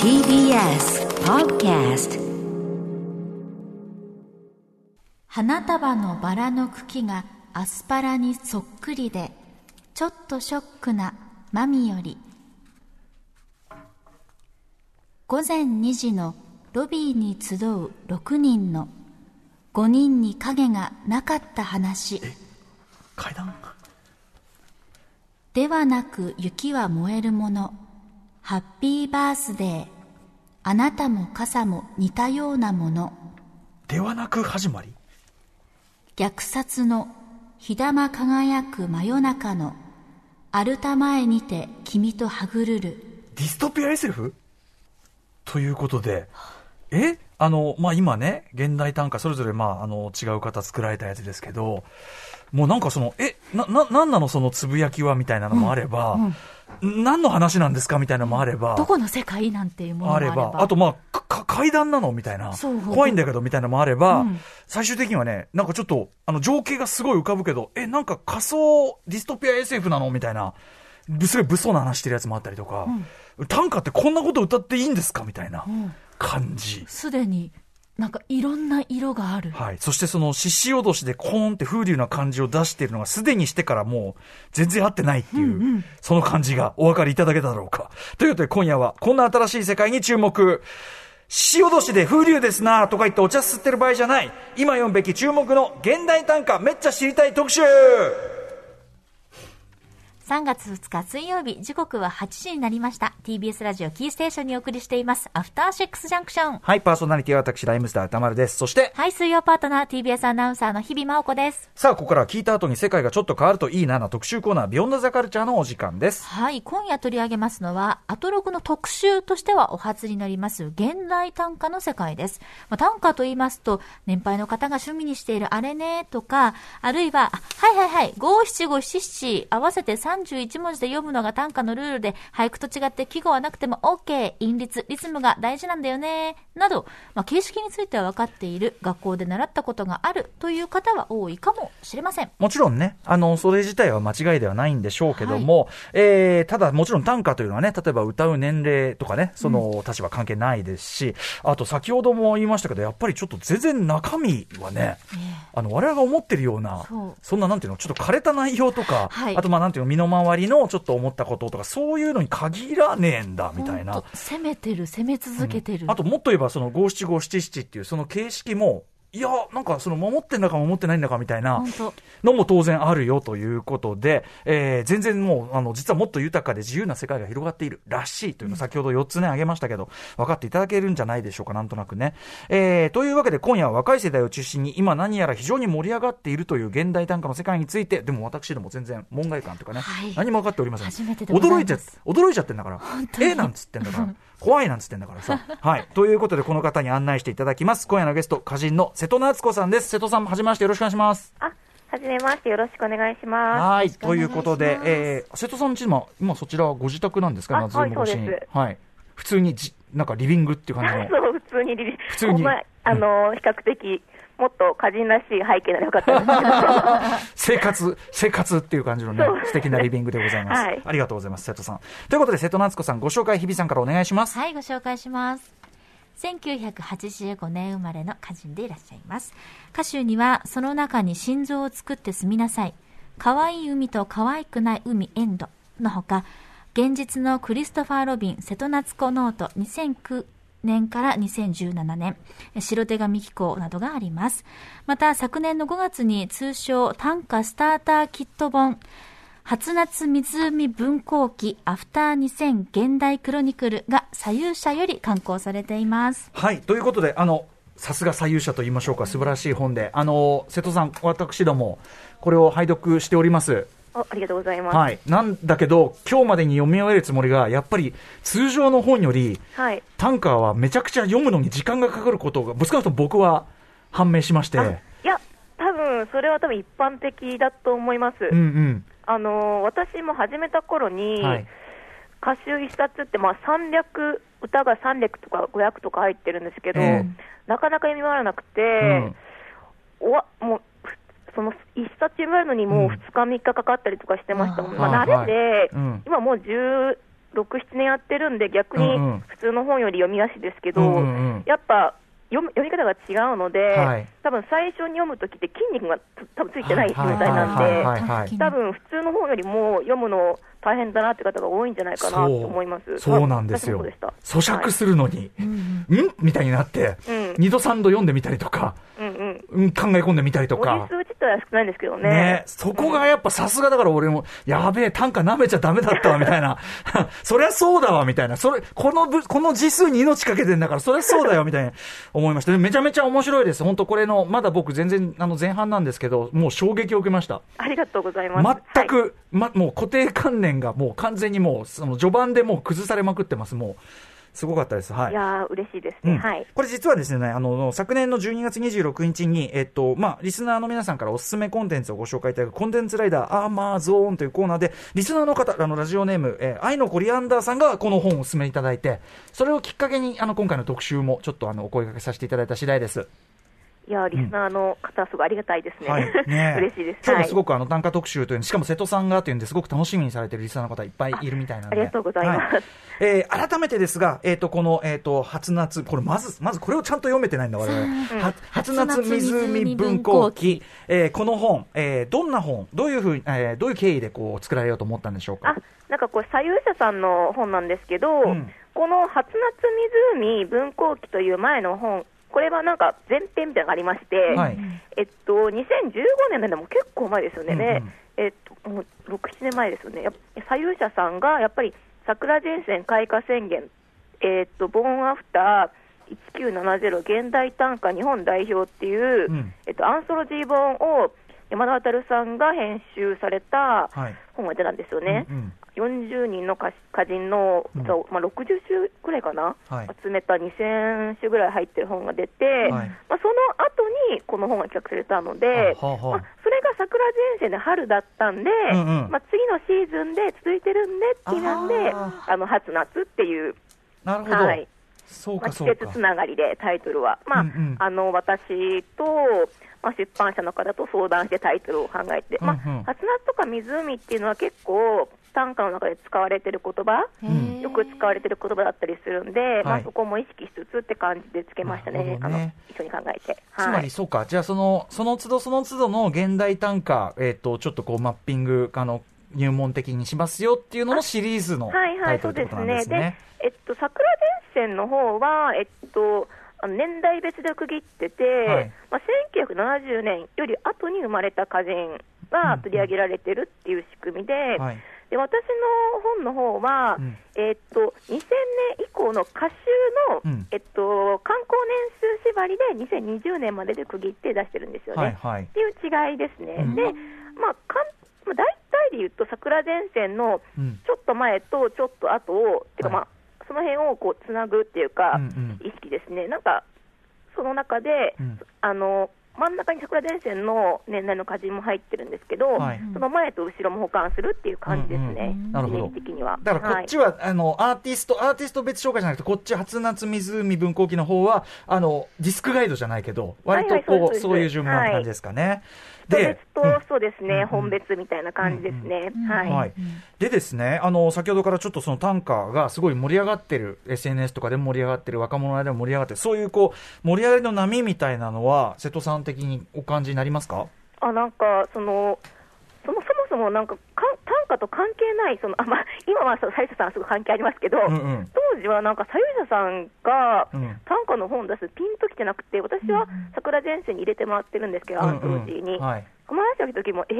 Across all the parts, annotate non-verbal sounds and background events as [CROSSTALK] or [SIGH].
TBS Podcast 花束のバラの茎がアスパラにそっくりでちょっとショックなマミより午前2時のロビーに集う6人の5人に影がなかった話。階段？ではなく雪は燃えるものハッピーバースデー。あなたも傘も似たようなもの。ではなく始まり。虐殺の日玉輝く真夜中のアルタ前にて君とはぐるる。ディストピア SF? ということで、え？あの、まあ、今ね、現代短歌それぞれ、まあ、あの、違う方作られたやつですけど、もうなんかその、え、な、な、なんなのそのつぶやきはみたいなのもあれば、何の話なんですかみたいなのもあれば、どこの世界なんていうものもああれば。あとまあ、かか階段なのみたいな。怖いんだけどみたいなのもあれば、うん。最終的にはね、なんかちょっと、あの、情景がすごい浮かぶけど、え、なんか仮想ディストピア SF なのみたいな、すごい物騒な話してるやつもあったりとか、短歌ってこんなこと歌っていいんですかみたいな感じ。すでになんかいろんな色があるはい。そしてその、獅子おどしでコーンって風流な感じを出しているのが、すでにしてからもう、全然合ってないっていう、その感じがお分かりいただけただろうか。ということで今夜は、こんな新しい世界に注目。獅子おどしで風流ですなとか言ってお茶吸ってる場合じゃない。今読むべき注目の現代短歌めっちゃ知りたい特集3月2日水曜日時刻は8時になりました。TBS ラジオキーステーションにお送りしています。アフターシックスジャンクションはい、パーソナリティは私、ライムスター歌丸です。そして、はい水曜パートナー TBS アナウンサーの日々真央子です。さあ、ここからは聞いた後に世界がちょっと変わるといいなな特集コーナー、ビヨンドザカルチャーのお時間です。はい今夜取り上げますのはアトログの特集としてはお初になります現代短歌の世界です、まあ、短歌と言いますと年配の方が趣味にしているあれねとかあるいはあはいはいはい五七五七七合わせて31文字で読むのが短歌のルールで俳句と違って季語はなくても OK 韻律リズムが大事なんだよねなど、まあ、形式については分かっている学校で習ったことがあるという方は多いかもしれません。もちろんね、あの、それ自体は間違いではないんでしょうけども、えーただもちろん短歌というのはね、例えば歌う年齢とかね、その立場関係ないですし、あと先ほども言いましたけど、やっぱりちょっと全然中身はね、あの、我々が思ってるような、そう。そんななんていうの、ちょっと枯れた内容とか、はい。あとまあなんていうの、身の回りのちょっと思ったこととか、そういうのに限らねえんだ、みたいな。攻めてる攻め続けてる、あともっと言えば、その五七五七七っていうその形式も、いや、なんかその守ってんだか守ってないんだかみたいなのも当然あるよということで、えー全然もう、あの、実はもっと豊かで自由な世界が広がっているらしいというのを先ほど4つね、挙げましたけど、分かっていただけるんじゃないでしょうか、なんとなくね。えーというわけで今夜は若い世代を中心に今何やら非常に盛り上がっているという現代短歌の世界について、でも私ども全然門外観というかね、はい何も分かっておりません。驚いちゃ、驚いちゃってんだから。えーなんつってんだから。怖いなんつってんだからさ。はい。ということで、この方に案内していただきます。今夜のゲスト、歌人の瀬戸夏子さんです。瀬戸さん、はじめましてよろしくお願いします。あ、はじめまして、よろしくお願いしまはい。ということで、えー、瀬戸さんのち今、今そちらはご自宅なんですか？あ夏の越しにはい。普通にじ、なんかリビングっていう感じす。の。[LAUGHS] そう、普通にリビ普通にあの、比較的、もっと歌人らしい背景ならよかったんですけど、[LAUGHS] 生活、生活っていう感じのね素敵なリビングでございます。はいありがとうございます、瀬戸さん。ということで、瀬戸夏子さん、ご紹介、日比さんからお願いします。はい、ご紹介します。1985年生まれの歌人でいらっしゃいます。歌集には、その中に心臓を作って住みなさい。可愛い海と可愛くない海 end のほか、現実のクリストファー・ロビン瀬戸夏子ノート2009年から2017年、白手紙機構などがあります。また、昨年の5月に通称短歌スターターキット本、初夏湖文庫記アフター2000現代クロニクルが左右者より刊行されています。はい。ということで、あの、さすが左右者と言いましょうか、素晴らしい本で、あの、瀬戸さん、私ども、これを拝読しております。あありがとうございます。はい。なんだけど、今日までに読み終えるつもりが、やっぱり通常の本より、はい。短歌はめちゃくちゃ読むのに時間がかかることが、少なくとも僕は判明しまして、あいや、多分それは多分一般的だと思います。うんうん。あの私も始めた頃に、はい。歌集一冊って、まあ、300、歌が300とか500とか入ってるんですけど、えなかなか読み終わらなくて、うん。おわもうふその一冊読み終わるのにもう2日、3日かかったりとかしてましたもん、まあ、うんはい慣れで、うん。今もう十6、7年やってるんで、逆に普通の本より読みやすいですけど、うんうんうん。やっぱ読む読み方が違うので、はい。多分最初に読むときって筋肉がつ多分ついてない状態なんはい。はい。で、はい。はい。多分普通の本よりも読むの大変だなって方が多いんじゃないかなと思います。そうなんですよ。咀嚼するのに、ん？みたいになって、うん。二度三度読んでみたりとか、うんうん。うん、考え込んでみたりと文か字。数自体は少ないんですけどね。ねそこがやっぱさすがだから俺も、やべえ、単価舐めちゃダメだったわ、みたいな。[LAUGHS] そりゃそうだわ、みたいな。それ、このぶ、この字数に命かけてんだから、そりゃそうだよ、みたいな思いました。でめちゃめちゃ面白いです。本当これの、まだ僕全然、あの、前半なんですけど、もう衝撃を受けました。ありがとうございます。全く、はいま、もう固定観念がもう完全にもう、その序盤でもう崩されまくってます、もう。すごかったです。はいい。やー、嬉しいですね。うんはい。これ実はですね、あの、昨年の12月26日に、えっと、まあ、リスナーの皆さんからおすすめコンテンツをご紹介いただくコンテンツライダーアーマーゾーンというコーナーで、リスナーの方、あの、ラジオネーム、えー愛のコリアンダーさんがこの本をおすすめいただいて、それをきっかけに、あの、今回の特集もちょっとあの、お声掛けさせていただいた次第です。いやー、リスナーの方、すごいありがたいですね。はい。ね [LAUGHS] 嬉しいです。今日もはいすごくあの、短歌特集というしかも瀬戸さんがというんですごく楽しみにされてるリスナーの方いっぱいいるみたいなので。ありがとうございますは [LAUGHS] えー改めてですが、えっ、と、この、えっ、と、初夏、これまず、まずこれをちゃんと読めてないんだ、我々。は初夏湖文庫記。えーこの本、えーどんな本、どういうふうに、えーどういう経緯でこう、作られようと思ったんでしょうか？あ。なんかこれ、左右者さんの本なんですけど、うんこの初夏湖文庫記という前の本、これはなんか前編みたいなのがありまして、はい。えっと、2015年なんでも結構前ですよね、うんうんえっと、もう6、7年前ですよね、左右者さんがやっぱり桜前線開花宣言、えっと、ボーンアフター1970現代短歌日本代表っていう、うん。えっと、アンソロジー本を山田渉さんが編集されたはい。本が出たんですよね。うんうん40人の歌歌人の歌を、まあ、60種ぐらいかな、はい。集めた2000種ぐらい入ってる本が出て、はい。まあ、その後にこの本が企画されたので、あはあはあ。まあ、それが桜前線で春だったんで、うんうん。まあ、次のシーズンで続いてるんでっていうなんで、ああの初夏っていう、なるほど。はい。そうまあ、季かそうか。節つ。ながりでタイトルは、まあうんうん。あの私と、まあ、出版社の方と相談してタイトルを考えて、まあうん。うん初夏とか湖っていうのは結構短歌の中で使われてる言葉、んよく使われてる言葉だったりするんで、まあ、はいそこも意識しつつって感じでつけましたね、あの一緒に考えて。つまりそうか、じゃあその、その都度その都度の現代短歌、えっ、と、ちょっとこうマッピング、あの、入門的にしますよっていうののシリーズのはいはい、タイトルってことなんですでね。えっと、桜前線の方は、えっと、あの年代別で区切ってて、はい。まあ、1970年より後に生まれた歌人が取り上げられてるっていう仕組みで、はい。で私の本の方は、うん。えっと、2000年以降の歌集の、うん。えっと、観光年数縛りで2020年までで区切って出してるんですよね。はいはい。っていう違いですね。うん。で、まあ、かんまあ、大体で言うと、桜前線のうん。ちょっと前とちょっと後を、てかまあ、その辺をこうつなぐっていうか、うんうん。意識ですね。なんか、その中で、うん。あの、真ん中に桜前線の年代の歌人も入ってるんですけど、はい。その前と後ろも保管するっていう感じですね、うんうんなるほどイメージ的には。だからこっちは、あの、アーティスト、アーティスト別紹介じゃなくて、こっち初夏湖文庫記の方は、あの、ディスクガイドじゃないけど、割とこう、はいはいそうそういう順番な感じですかね。人別と、うんそうですね、うん本別みたいな感じですね。はい。はい、でですね、あの先ほどからちょっとその短歌がすごい盛り上がってる、SNS とかでも盛り上がってる、若者の間でも盛り上がってる、そういうこう盛り上がりの波みたいなのは、瀬戸さん的にお感じになりますか？あなんかそのそもそもなんかかん短歌と関係ないそのあ、まあ、今はそう斉藤さんはすごい関係ありますけど、うんうん。当時はなんか左右者さんがうん。短歌の本を出すピンときてなくて私は桜前線に入れてもらってるんですけど、アンソロジーに。はい。この話を聞時もえ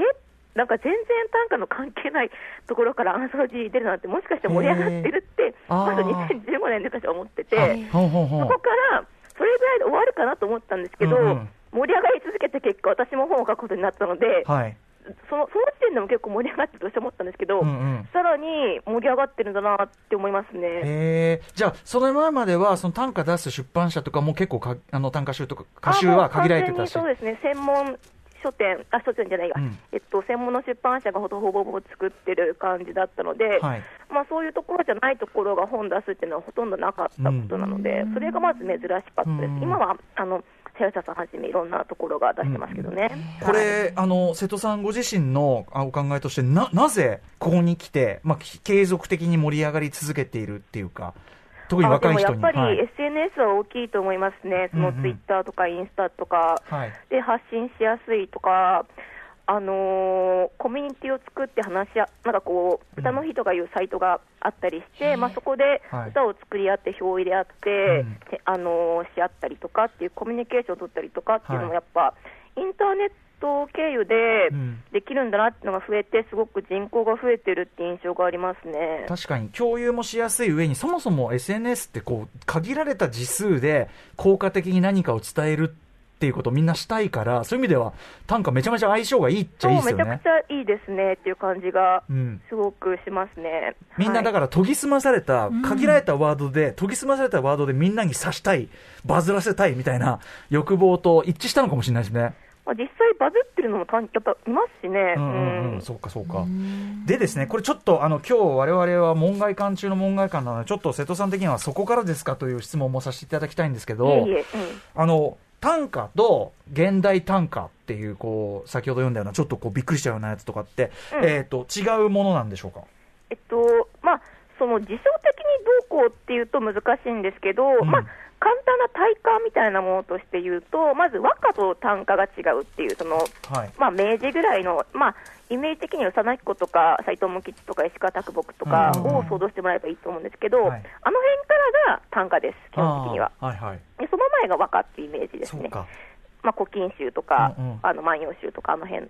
なんか全然短歌の関係ないところからアンソロジー出るなんてもしかして盛り上がってるってまず2015年で私は思ってて。そこから、それぐらいで終わるかなと思ったんですけど、うんうん。盛り上がり続けた結果、私も本を書くことになったので、はいそのその時点でも結構盛り上がってるとして思ったんですけど、うんうん。さらに盛り上がってるんだなって思いますね。へえじゃあ、その前まではその短歌出す出版社とかも結構かあの短歌集とか歌集は限られてたし。そうですね、専門書店、あ、書店じゃないや、うん。えっと、専門の出版社がほぼほぼ作ってる感じだったので、はい。まあ、そういうところじゃないところが本出すっていうのはほとんどなかったことなので、それがまず珍しかったです。うん。今はあのさよちゃさんはじめいろんなところが出してますけどね。これ、あの瀬戸さんご自身のお考えとしてななぜここに来て、まあ、継続的に盛り上がり続けているっていうか特に若い人にやっぱり SNS は大きいと思いますね、そのツイッターとかインスタとかで発信しやすいとか、あのーコミュニティを作って話し合なんかこう、歌の日とかいうサイトがあったりして、まあ、そこではい。歌を作り合って、票を入れ合って、うん。てあのーし合ったりとかっていうコミュニケーションを取ったりとかっていうのはい。も、やっぱ、インターネット経由でうん。できるんだなっていうのが増えて、すごく人口が増えてるっていう印象がありますね。確かに。共有もしやすい上にそもそも SNS ってこう限られた字数で効果的に何かを伝えるっていうことをみんなしたいからそういう意味では短歌めちゃめちゃ相性がいいっちそゃいいうですよねめちゃくち。ゃいいですねっていう感じがうんすごくしますね。はいみんなだから研ぎ澄まされた、限られたワードで、研ぎ澄まされたワードでみんなに刺したい、バズらせたいみたいな [LAUGHS] 欲望と一致したのかもしれないですね。まあ、実際バズってるのもやっぱいますしね。うんうんうん、うんそうかそうか。でですね、これちょっとあの今日我々は門外漢中の門外漢なので、ちょっと瀬戸さん的にはそこからですかという質問もさせていただきたいんですけど、いえいえ、うんあの、短歌と現代短歌っていう、こう、先ほど読んだような、ちょっとこうびっくりしたようなやつとかって、うん。えっ、と、違うものなんでしょうか？えっと、まあ、その辞書的にどうこうっていうと難しいんですけど、うん。まあ、簡単な体感みたいなものとして言うと、まず和歌と短歌が違うっていう、その、はい。まあ、明治ぐらいの、まあ、イメージ的には幼彦とか斎藤茂吉とか石川啄木とかを想像してもらえばいいと思うんですけど、はいあの辺からが短歌です、基本的には。はいはい。でその前が和歌っていうイメージですね。まあ、古今集とか、うんうんあの万葉集とか、あの辺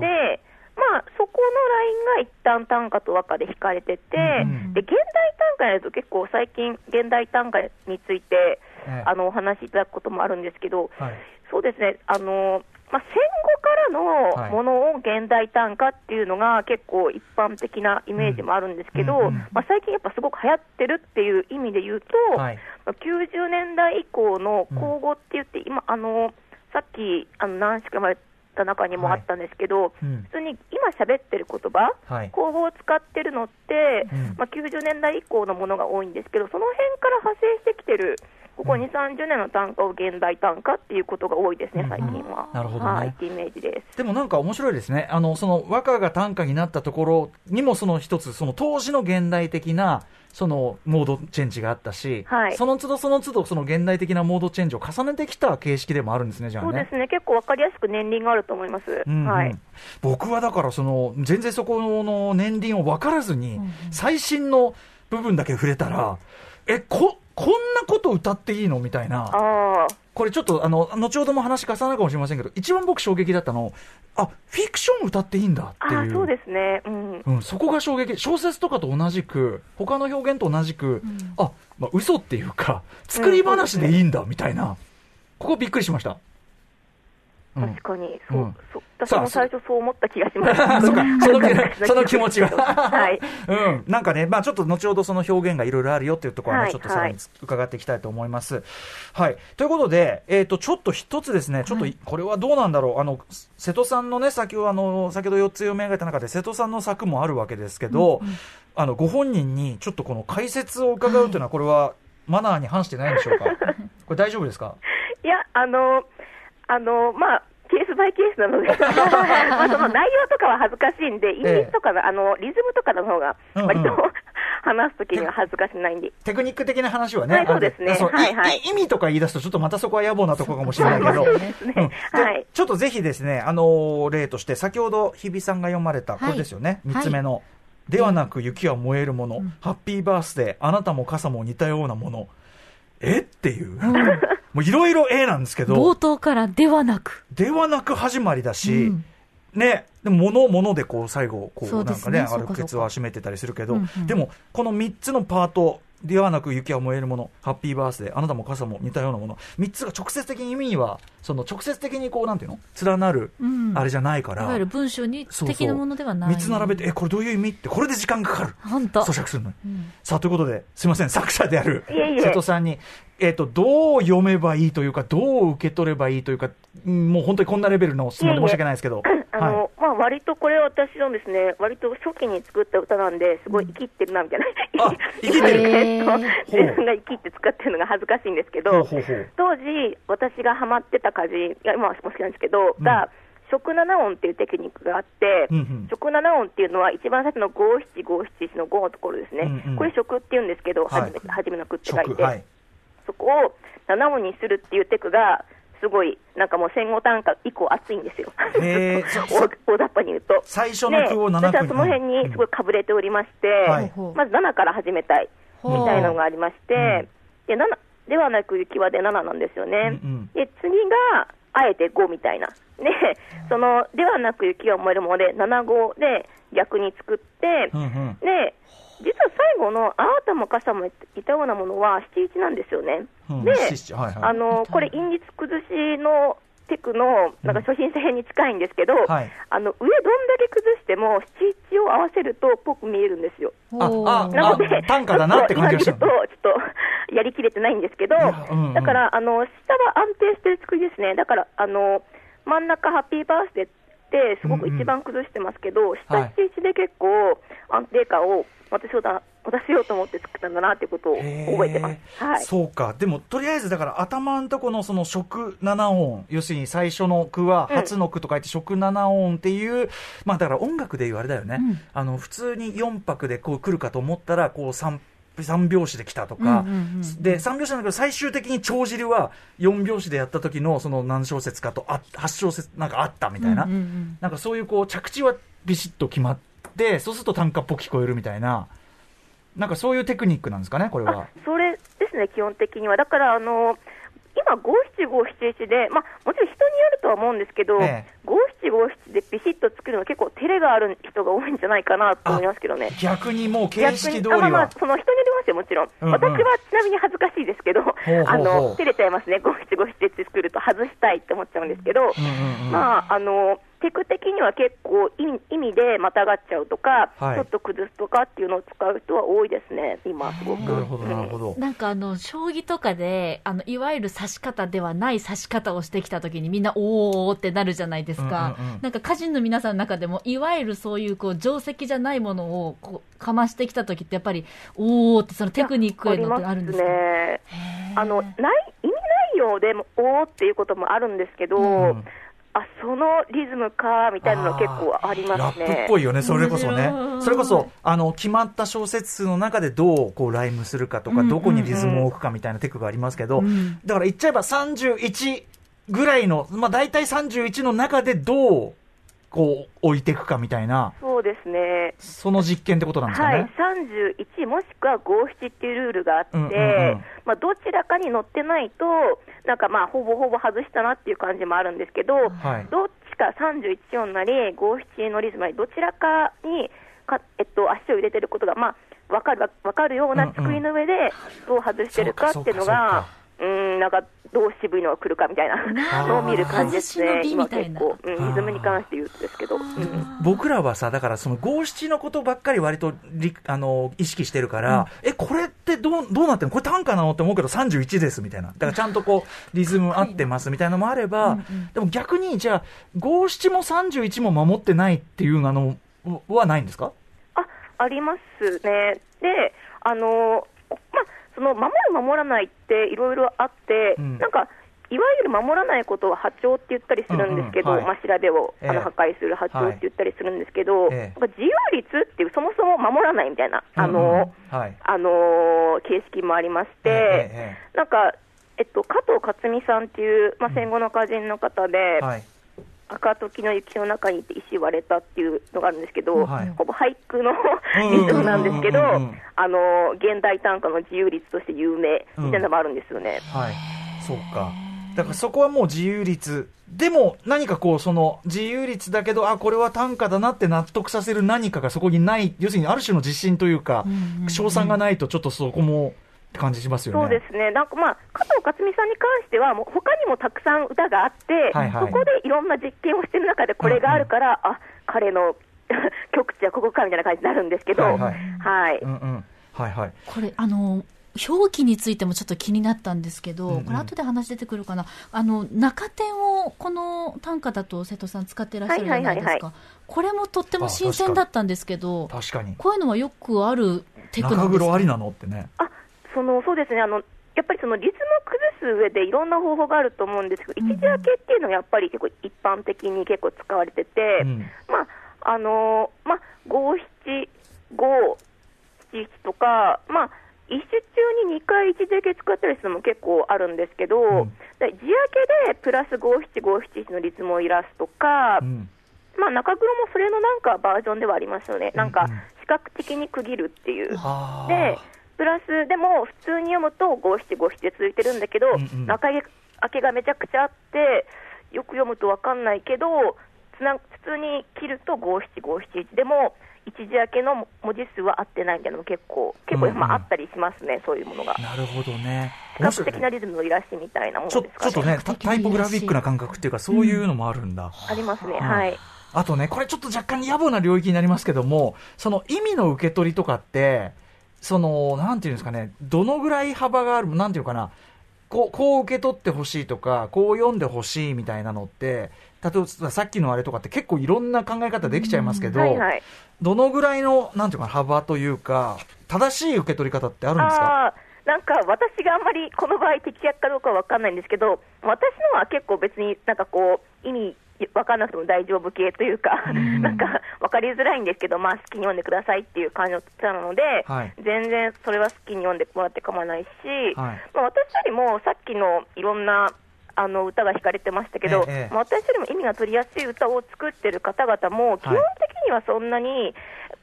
で、まあ、そこのラインが一旦短歌と和歌で引かれてて、うんうんで現代短歌やると結構最近、現代短歌について、ええあのお話しいただくこともあるんですけど、はい。そうですね、あのまあ、戦後からのものを現代短歌っていうのが結構一般的なイメージもあるんですけど、うんうんまあ、最近やっぱすごく流行ってるっていう意味で言うと、はい。まあ90年代以降の口語って言って、今、あのさっきあの何しかまれた中にもあったんですけど、うん普通に今喋ってる言葉、はい。口語を使ってるのって、うんまあ、90年代以降のものが多いんですけど、その辺から派生してきてる、ここ2、30年の単価を現代単価っていうことが多いですね、最近は。なるほどねはい、イメージです。でもなんか面白いですね。あの、その和歌が短歌になったところにもその一つ、その当時の現代的な、そのモードチェンジがあったし、はいその都度その都度その現代的なモードチェンジを重ねてきた形式でもあるんですね、じゃあね。そうですね、結構わかりやすく年輪があると思います。うんうんはい。僕はだからその全然そこの年輪を分からずに、最新の部分だけ触れたらえここんなこと歌っていいの？みたいな。これちょっとあの後ほども話重なるかもしれませんけど一番僕衝撃だったのあフィクション歌っていいんだっていう。そうですね。うん。うん、そこが衝撃。小説とかと同じく他の表現と同じく、あ、まあ、嘘っていうか作り話でいいんだみたいな、ここびっくりしました、うん確かに、そう、うん。そう私も最初そう思った気がします。[LAUGHS] そうか。[LAUGHS] そのその気持ちがはい。[LAUGHS] うん、なんかね、まあ、ちょっと後ほどその表現がいろいろあるよっていうところはね、はいちょっとさらに伺っていきたいと思います。はい。ということで、えっ、と、ちょっと一つですね、ちょっとい、これはどうなんだろう。あの、瀬戸さんのね、先ほど、あの、先ほど4つ読み上げた中で、瀬戸さんの作もあるわけですけど、あの、ご本人にちょっとこの解説を伺うというのは、これは、マナーに反してないんでしょうか？これ大丈夫ですか？いや、あの、あの、まあ、ケースバイケースなので、[LAUGHS] まあその内容とかは恥ずかしいんで、イメージとかの、あの、リズムとかの方が、割と、うん。うん [LAUGHS] 話すときには恥ずかしないんで。テクニック的な話はね、はいそうですね。はいはい。い意味とか言い出すと、ちょっとまたそこは野暮なところかもしれないけど、そうですね。うん。ではい。ちょっとぜひですね、あのー例として、先ほど日比さんが読まれた、これですよね、はい。三つ目の、ではなく雪は燃えるもの、ハッピーバースデー、あなたも傘も似たようなもの、え？っていう、もういろいろえなんですけ冒ど、頭からではなく。ではなく始まりだし、うん。ね、でも物物でこう最後こそうなんかねあるケツは締めてたりするけど、うんうん。でもこの3つのパートではなく雪は燃えるものハッピーバースデーあなたも傘も似たようなもの。3つが直接的に意味はその直接的にこうなんていうの？連なるうん。あれじゃないから、いわゆる文章にそうそう的なものではない。3つ並べてえこれどういう意味ってこれで時間がかかる。本当。咀嚼するのに、うん。さあということですいません作者であるいえいえ。瀬戸さんに、えっとどう読めばいいというかどう受け取ればいいというか、うんもう本当にこんなレベルの質問で申し訳ないですけど。あ [LAUGHS] あの、まあ、割とこれ私のですね、割と初期に作った歌なんで、すごい生きってるなみたいな、あ生きてる。[LAUGHS] えっとへー。自分が生きって使ってるのが恥ずかしいんですけど、ほうほう当時、私がハマってた家事、いや今はも好きなんですけど、が、食七音っていうテクニックがあって、うんうん。食七音っていうのは、一番最初の五七五七一の五のところですね、うんうん。これ、食っていうんですけど、はい初めて初めの句って書いて、食。はい。そこを七音にするっていうテクが、すごい、なんかもう戦後短歌以降、熱いんですよ、へ [LAUGHS] 大大雑把に言うと。最初の句を7句で私はその辺にすごいかぶれておりまして、はい。まず7から始めたいみたいなのがありまして、で7ではなく雪はで7なんですよね。うんうん。で次があえて5みたいな。で、そのではなく雪は燃えるもので7号で逆に作って、うんうん。で実は最後のあなたも傘もいたようなものは七一なんですよね。うんで、はいはい。あのこれ、陰日崩しのテクのなん。か初心者編に近いんですけど、はい。あの上どんだけ崩しても七一を合わせるとっぽく見えるんですよ。ああなので、短歌だなって感じがしたちょっと今見ると、ちょっとやりきれてないんですけど、やうん。うんだからあの下は安定してる作りですね、だからあの真ん中、ハッピーバースデーって、すごく一番崩してますけど、はい。下七一で結構、安定感を渡しようだ渡しようと思って作ったんだなっていうことを覚えてます。はいそうか。でも、とりあえず、だから、頭のとこのその食七音、要するに最初の句は、うん初の句と書いて食七音っていう、まあ、だから音楽で言われだよね。うんあの、普通に4拍でこう来るかと思ったら、こう3、三拍子で来たとか、うんうんうんで、三拍子なんだけど、最終的に帳尻は4拍子でやった時の、その何小節かと、あ、8小節なんかあったみたいな。うんうんうんなんかそういうこう着地はビシッと決まって、そうすると短歌っぽく聞こえるみたいな、なんかそういうテクニックなんですかね、これはあ。それですね、基本的には。だから、あの今、五七五七一で、まあ、もちろん人によるとは思うんですけど、ええ五七五七でビシッと作るのは結構、照れがある人が多いんじゃないかなと思いますけどね。逆にもう形式通りはあまあまあ、。その人によりますよ、もちろん。うんうん私はちなみに恥ずかしいですけど、あの照れちゃいますね、五七五七って作ると外したいって思っちゃうんですけど、うんうんうんまあ、あのテク的には結構意味意味でまたがっちゃうとか、はいちょっと崩すとかっていうのを使う人は多いですね、今、すごく。なるほど、なるほうんど。なんかあの、将棋とかで、あの、いわゆる指し方ではない指し方をしてきたときにみんな、おーってなるじゃないですか。うんうんうんなんか歌人の皆さんの中でも、いわゆるそういう、こう、定石じゃないものを、こう、かましてきたときって、やっぱり、おーってそのテクニックへのってあるんですか？ありますね。あのない意味内容でもおーっていうこともあるんですけど、うんあそのリズムかみたいなの結構ありますね。ラップっぽいよね、それこそね。それこそ、あの、決まった小説数の中でどう、こう、ライムするかとか、うん。どこにリズムを置くかみたいなテクがありますけど、うん。だから言っちゃえば31ぐらいの、まあ大体31の中でどう、こう、置いていくかみたいな、そうですね。その実験ってことなんですかはい。ね。、31もしくは五七っていうルールがあって、うんうんうん。まあ、どちらかに乗ってないと、なんかまあ、ほぼほぼ外したなっていう感じもあるんですけど、はい。どっちか31音なり、五七のリズムなり、どちらかにか、えっと、足を入れてることが、まあ、分かるわかるような作りの上で、どう外してるかっていうのそうかそうかが、うーん、なんか、どう渋いのが来るかみたいなのを見る感じですね、今結構、うん、リズムに関して言うとですけど。うん。僕らはさ、だからその五七のことばっかり割とりあの意識してるから、え、これってどうどうなってんの？これ短歌なの？って思うけど31ですみたいな。だからちゃんとこう、リズム合ってますみたいなのもあれば、でも逆にじゃあ、五七も31も守ってないっていうのはないんですか？あありますね。で、あのまあ、その守る、守らないっていろいろあって、うん。なんか、いわゆる守らないことは破調って言ったりするんですけど、うんうんはい。まあ、調べをあえ。えの破壊する破調って言ったりするんですけど、ええ。なんか自由率っていう、そもそも守らないみたいな、あのうん。うんはい。あの形式もありまして、えええなんか、えっと、加藤克美さんっていう、まあ、戦後の歌人の方で、えはい。赤時の雪の中にいて石割れたっていうのがあるんですけど、はいほぼ俳句のうんリズムなんですけど、うんうんうんうんあの現代短歌の自由率として有名みたいなのもあるんですよね。はい。そうか。だからそこはもう自由率。でも何かこう、その自由率だけど、あ、これは短歌だなって納得させる何かがそこにない、要するにある種の自信というかうんうんう、ん賞賛がないとちょっとそこもって感じしますよね。そうですね、なんかまあ、加藤克美さんに関しては、もう他にもたくさん歌があって、はいはいそこでいろんな実験をしてる中で、これがあるから、あ彼の [LAUGHS] 極地はここかみたいな感じになるんですけど、ははいい、はいうんうん。はいはい。これ、あの、表記についてもちょっと気になったんですけど、うんうんこれ後で話出てくるかな？あの、中点をこの短歌だと瀬戸さん使ってらっしゃるじゃないですか。はいはいはいこれもとっても新鮮だったんですけど、確かに。こういうのはよくあるテクニックですか？中黒ありなのってね。あそのそうですねあの、やっぱりそのリズムを崩す上でいろんな方法があると思うんですけど、一時明けっていうのはやっぱり結構一般的に結構使われてて、うん。まああのまあ、五七五七七とか、まあ、一首中に2回一時明け使ったりするのも結構あるんですけど、ん。で字明けでプラス五七五七七のリズムをいらすとか、うん。まあ、中黒もそれのなんかバージョンではありますよね、なんかうんうん。視覚的に区切るっていう。はあ。で、プラスでも普通に読むと五七五七で続いてるんだけど、うんうん中明けがめちゃくちゃあって、よく読むと分かんないけど、つな普通に切ると五七五七一でも、一時明けの文字数は合ってないみたいなのも結構、結構、うんうんまあ、あったりしますね、そういうものが。なるほどね。視覚的なリズムのいらしみたいなものですかね。ちょっとね、タタイポグラフィックな感覚っていうか、そういうのもあるんだ。ありますね、うんはい。あとね、これちょっと若干野暮な領域になりますけども、その意味の受け取りとかって、その、なんていうんですかね、どのぐらい幅がある、なんていうかな、こう、こう受け取ってほしいとか、こう読んでほしいみたいなのって、例えばさっきのあれとかって結構いろんな考え方できちゃいますけど、はいはい。どのぐらいの、なんていうかな、幅というか、正しい受け取り方ってあるんですか？なんか私があんまりこの場合、適役かどうかは分かんないんですけど、私のは結構別になんかこう、意味分かんなくても大丈夫系というか、うん。うんなんか分かりづらいんですけど、まあ、好きに読んでくださいっていう感じの歌なので、はい。全然それは好きに読んでもらって構わないし、はい。まあ、私よりもさっきのいろんなあの歌が弾かれてましたけど、ええええ。まあ私よりも意味が取りやすい歌を作ってる方々も、基本的にはそんなに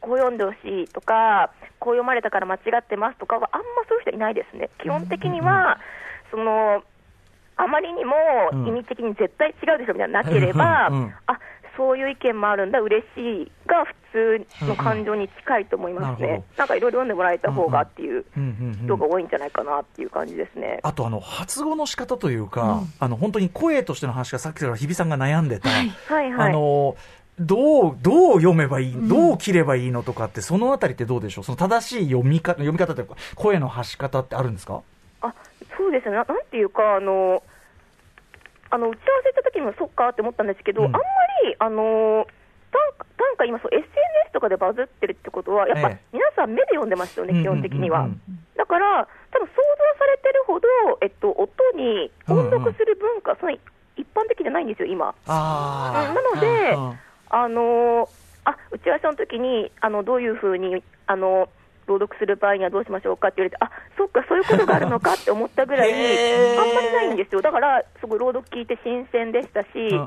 こう読んでほしいとか、こう読まれたから間違ってますとかは、あんまそういう人いないですね、基本的には、そのあまりにも意味的に絶対違うでしょみたいなのなければ、うんうんうんあそういう意見もあるんだ、嬉しいが普通の感情に近いと思いますね、うん。うんななんかいろいろ読んでもらえた方がっていううんうんうん人が多いんじゃないかなっていう感じですね。あとあの発語の仕方というか、あの本当に声としての話がさっきから日比さんが悩んでた、はい。はい、あのどうどう読めばいい、どう切ればいいのとかって、そのあたりってどうでしょう、その正しい読み方読み方というか、声の発し方ってあるんですか？あそうですね。な、なんていうか、あのあの打ち合わせした時にもそっかって思ったんですけど、うん。あんまりあの短歌短歌、今そう、SNS とかでバズってるってことは、やっぱええ。皆さん、目で読んでますよね、基本的には。うんうんうん。だから、多分想像されてるほど、えっと、音に音読する文化、その一般的じゃないんですよ、今。なのでうん。うんあのあ打ち合わせの時にあのどういうふうにあの朗読する場合にはどうしましょうかって言われて、あそっか、そういうことがあるのかって思ったぐらい、あんまりないんですよ、だからすごい朗読聞いて新鮮でしたし、うんうん。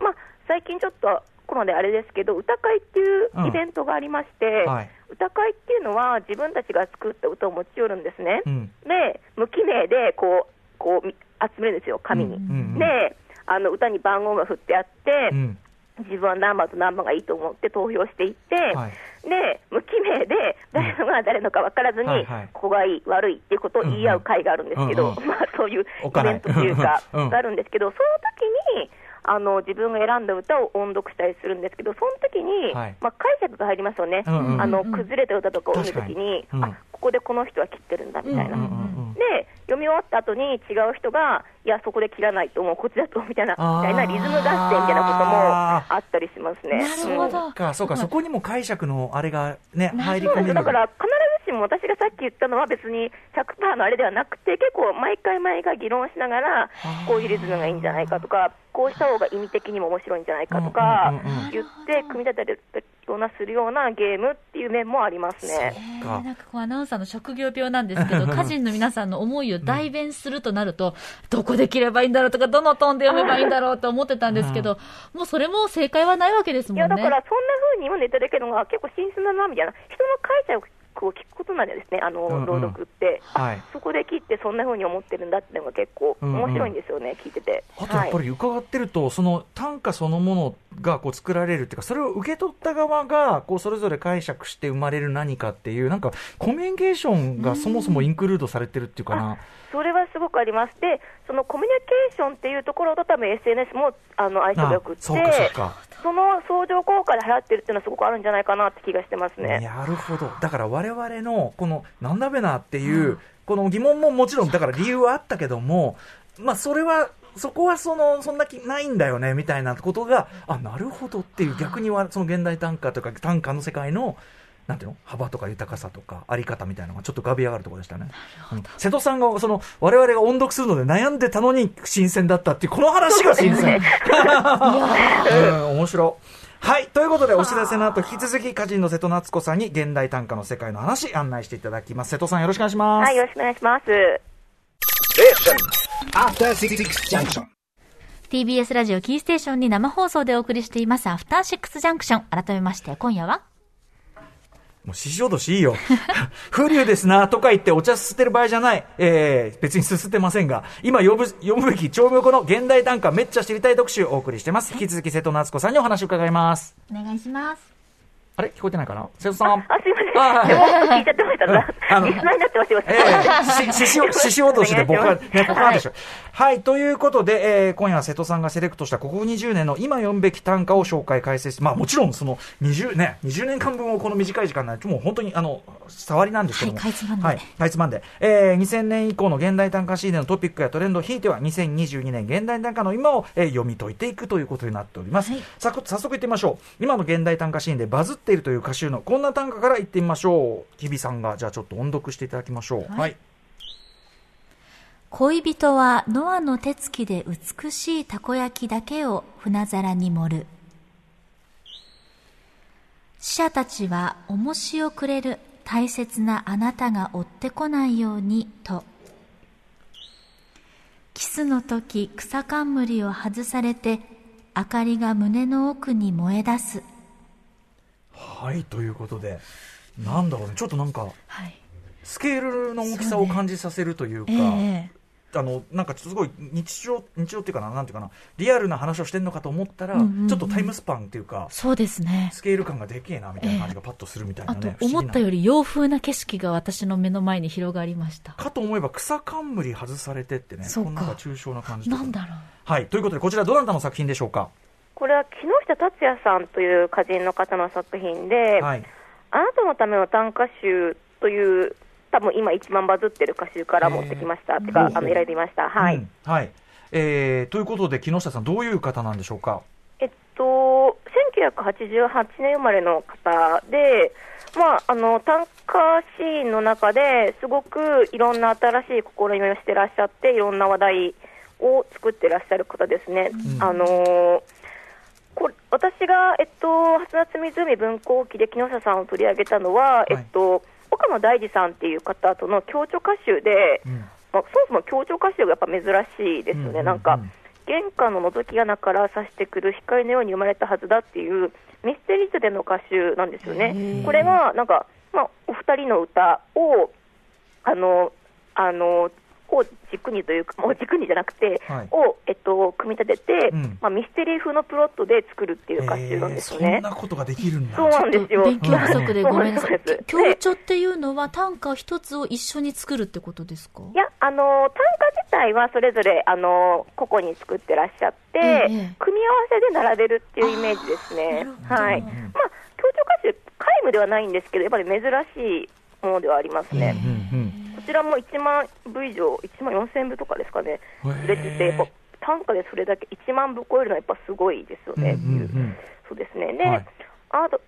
まあ、最近ちょっとコロナであれですけど、歌会っていううん。イベントがありまして、はい。歌会っていうのは自分たちが作った歌を持ち寄るんですね。うん。で、無記名でこうこうみ集めるんですよ、紙に。うんうん。であの歌に番号が振ってあって、うん自分は何番と何番がいいと思って投票していって、はい。で無記名で誰のが誰のか分からずに、はいはい。ここがいい、悪いっていうことを言い合う会があるんですけど、うんうん [LAUGHS] まあ、そういうイベントというか、うんがあるんですけど、その時にあの自分が選んだ歌を音読したりするんですけど、その時に、はい。まあ、解釈が入りますよね、うんうんあの崩れた歌とかを読む時に、確かにうん。あここでこの人は切ってるんだみたいな。うんうんうんで読み終わった後に違う人が、いや、そこで切らないと思う、こっちだとみたいな、みたいなリズム合戦みたいなこともあったりしますね。なるほど。うんか。そうか、そこにも解釈のあれがね、な入り込める。です。だから必ずしも私がさっき言ったのは別に100%のあれではなくて、結構毎回毎回議論しながら、こういうリズムがいいんじゃないかとか、こうした方が意味的にも面白いんじゃないかとか言って、組み立てるようなするようなゲームっていう面もありますね。えかーなんかこうアナウンサーの職業病なんですけど、[LAUGHS] 歌人の皆さんの思いを代弁するとなると、どこで切ればいいんだろうとか、どのトーンで読めばいいんだろうと思ってたんですけど、もうそれも正解はないわけですもんね。いやだからそんな風に読んでいただけるのが結構新鮮だなみたいな、人の解釈を聞くことなんですね、あの、うんうん朗読って、はいそこで切ってそんな風に思ってるんだっていうのが結構うんうん面白いんですよね、聞いてて。あとやっぱはいり伺ってると、その短歌そのものがこう作られるっていうか、それを受け取った側がこうそれぞれ解釈して生まれる何かっていう、なんかコミュニケーションがそもそもインクルードされてるっていうかな。それはすごくあります。で、そのコミュニケーションっていうところと多分 SNS もあの相性が良くって、そうかそ。の相乗効果で払ってるっていうのはすごくあるんじゃないかなって気がしてますね。なるほど。だから我々のこのなんだべなっていうこの疑問ももちろん、だから理由はあったけども、まあ、それは、そこはその、そんな気ないんだよね、みたいなことが、あ、なるほどっていう、逆には、その現代短歌とか短歌の世界の、なんていうの？幅とか豊かさとか、あり方みたいなのがちょっと浮かび上がるところでしたね。うん瀬戸さんが、その、我々が音読するので悩んでたのに新鮮だったっていう、この話が新鮮。[LAUGHS] [LAUGHS] うん、面白い。はい。ということで、お知らせの後、引き続き、歌人の瀬戸夏子さんに現代短歌の世界の話、案内していただきます。瀬戸さん、よろしくお願いします。はい、よろしくお願いします。TBS ラジオキーステーションに生放送でお送りしています、アフターシックスジャンクション。改めまして、今夜はもう、獅子落としいいよ。[LAUGHS] 風流ですな、とか言ってお茶すすってる場合じゃない。えー、別にすすってませんが、今呼ぶ、読むべき長名語の現代短歌めっちゃ知りたい特集をお送りしてます。引き続き瀬戸夏子さんにお話を伺います。お願いします。あれ？聞こえてないかな？瀬戸さん。あ、すいません。聞いちゃってました。う [LAUGHS] んあのリスナーになってますよ。ええし、ししお、[LAUGHS] ししおどしで僕は、ね、僕はでしょ。はい、ということで、えー今夜は瀬戸さんがセレクトしたここ20年の今読むべき短歌を紹介、解説し、まあもちろんその20ね、20年間分をこの短い時間内、もう本当にあの、触りなんですけども。はいかいつまんではい、かいつまんで。えー2000年以降の現代短歌シーズンのトピックやトレンドをひいては、2022年現代短歌の今を、えー読み解いていくということになっております。はいさく早速いってみましょう。今の現代短歌シーンでバズっているという歌集のこんな短歌からいってみましょう。日比さんが、じゃあちょっと音読していただきましょう。はい恋人はノアの手つきで美しいたこ焼きだけを船皿に盛る。死者たちは重しをくれる大切なあなたが追ってこないようにと。キスの時草冠を外されて明かりが胸の奥に燃え出す。はい、ということで、なんだろうね、ちょっとなんか、はい。スケールの大きさを感じさせるというか、ええあの、なんかすごい日常、日常っていうかな、なんていうかな、リアルな話をしてんのかと思ったら、うんうんうんちょっとタイムスパンっていうか、そうですね。スケール感がでけえな、みたいな感じがパッとするみたいなあとね。思ったより。り洋風な景色が私の目の前に広がりましたかと思えば草冠外されてってね、そんな抽象な感じなんだろうはい、ということで、こちらどなたの作品でしょうか？これは木下達也さんという歌人の方の作品で、はい。あなたのための短歌集という、多分今一番バズってる歌集から持ってきました。てか、あの、選びました。はい。うんはい。えー、ということで、木下さん、どういう方なんでしょうか？えっと、1988年生まれの方で、まあ、あの短歌シーンの中ですごくいろんな新しい試みをしてらっしゃって、いろんな話題を作ってらっしゃる方ですね。うんあのーこれ私が、えっと、初夏湖文庫記で木下さんを取り上げたのは、い。えっと、岡野大二さんっていう方との共著歌集で、うん。まあ、そもそも共著歌集がやっぱ珍しいですよね、うんなんかうん、玄関の覗き穴から差してくる光のように生まれたはずだっていうミステリーズでの歌集なんですよね。これがなんか、まあ、お二人の歌をあのあのを軸にというか、もう軸にじゃなくて、はいを、えっと、組み立てて、うんまあ、ミステリー風のプロットで作るっていう歌集なんですよねえーそん。なことができるんだ。そうなんですよ。勉強不足でごめんなさいそうなんです。強調っていうのは短歌一つを一緒に作るってことですか？いや、あの短歌自体はそれぞれあの個々に作ってらっしゃって、ええ組み合わせで並べるっていうイメージですね。はい。まあ、協調歌集、皆無ではないんですけど、やっぱり珍しいものではありますね。うんうんこちらも1万部以上、1万4000部とかですかね、売れてて、やっぱ単価でそれだけ1万部超えるのはやっぱすごいですよね、うんうんうんっていうそうですね。で、はい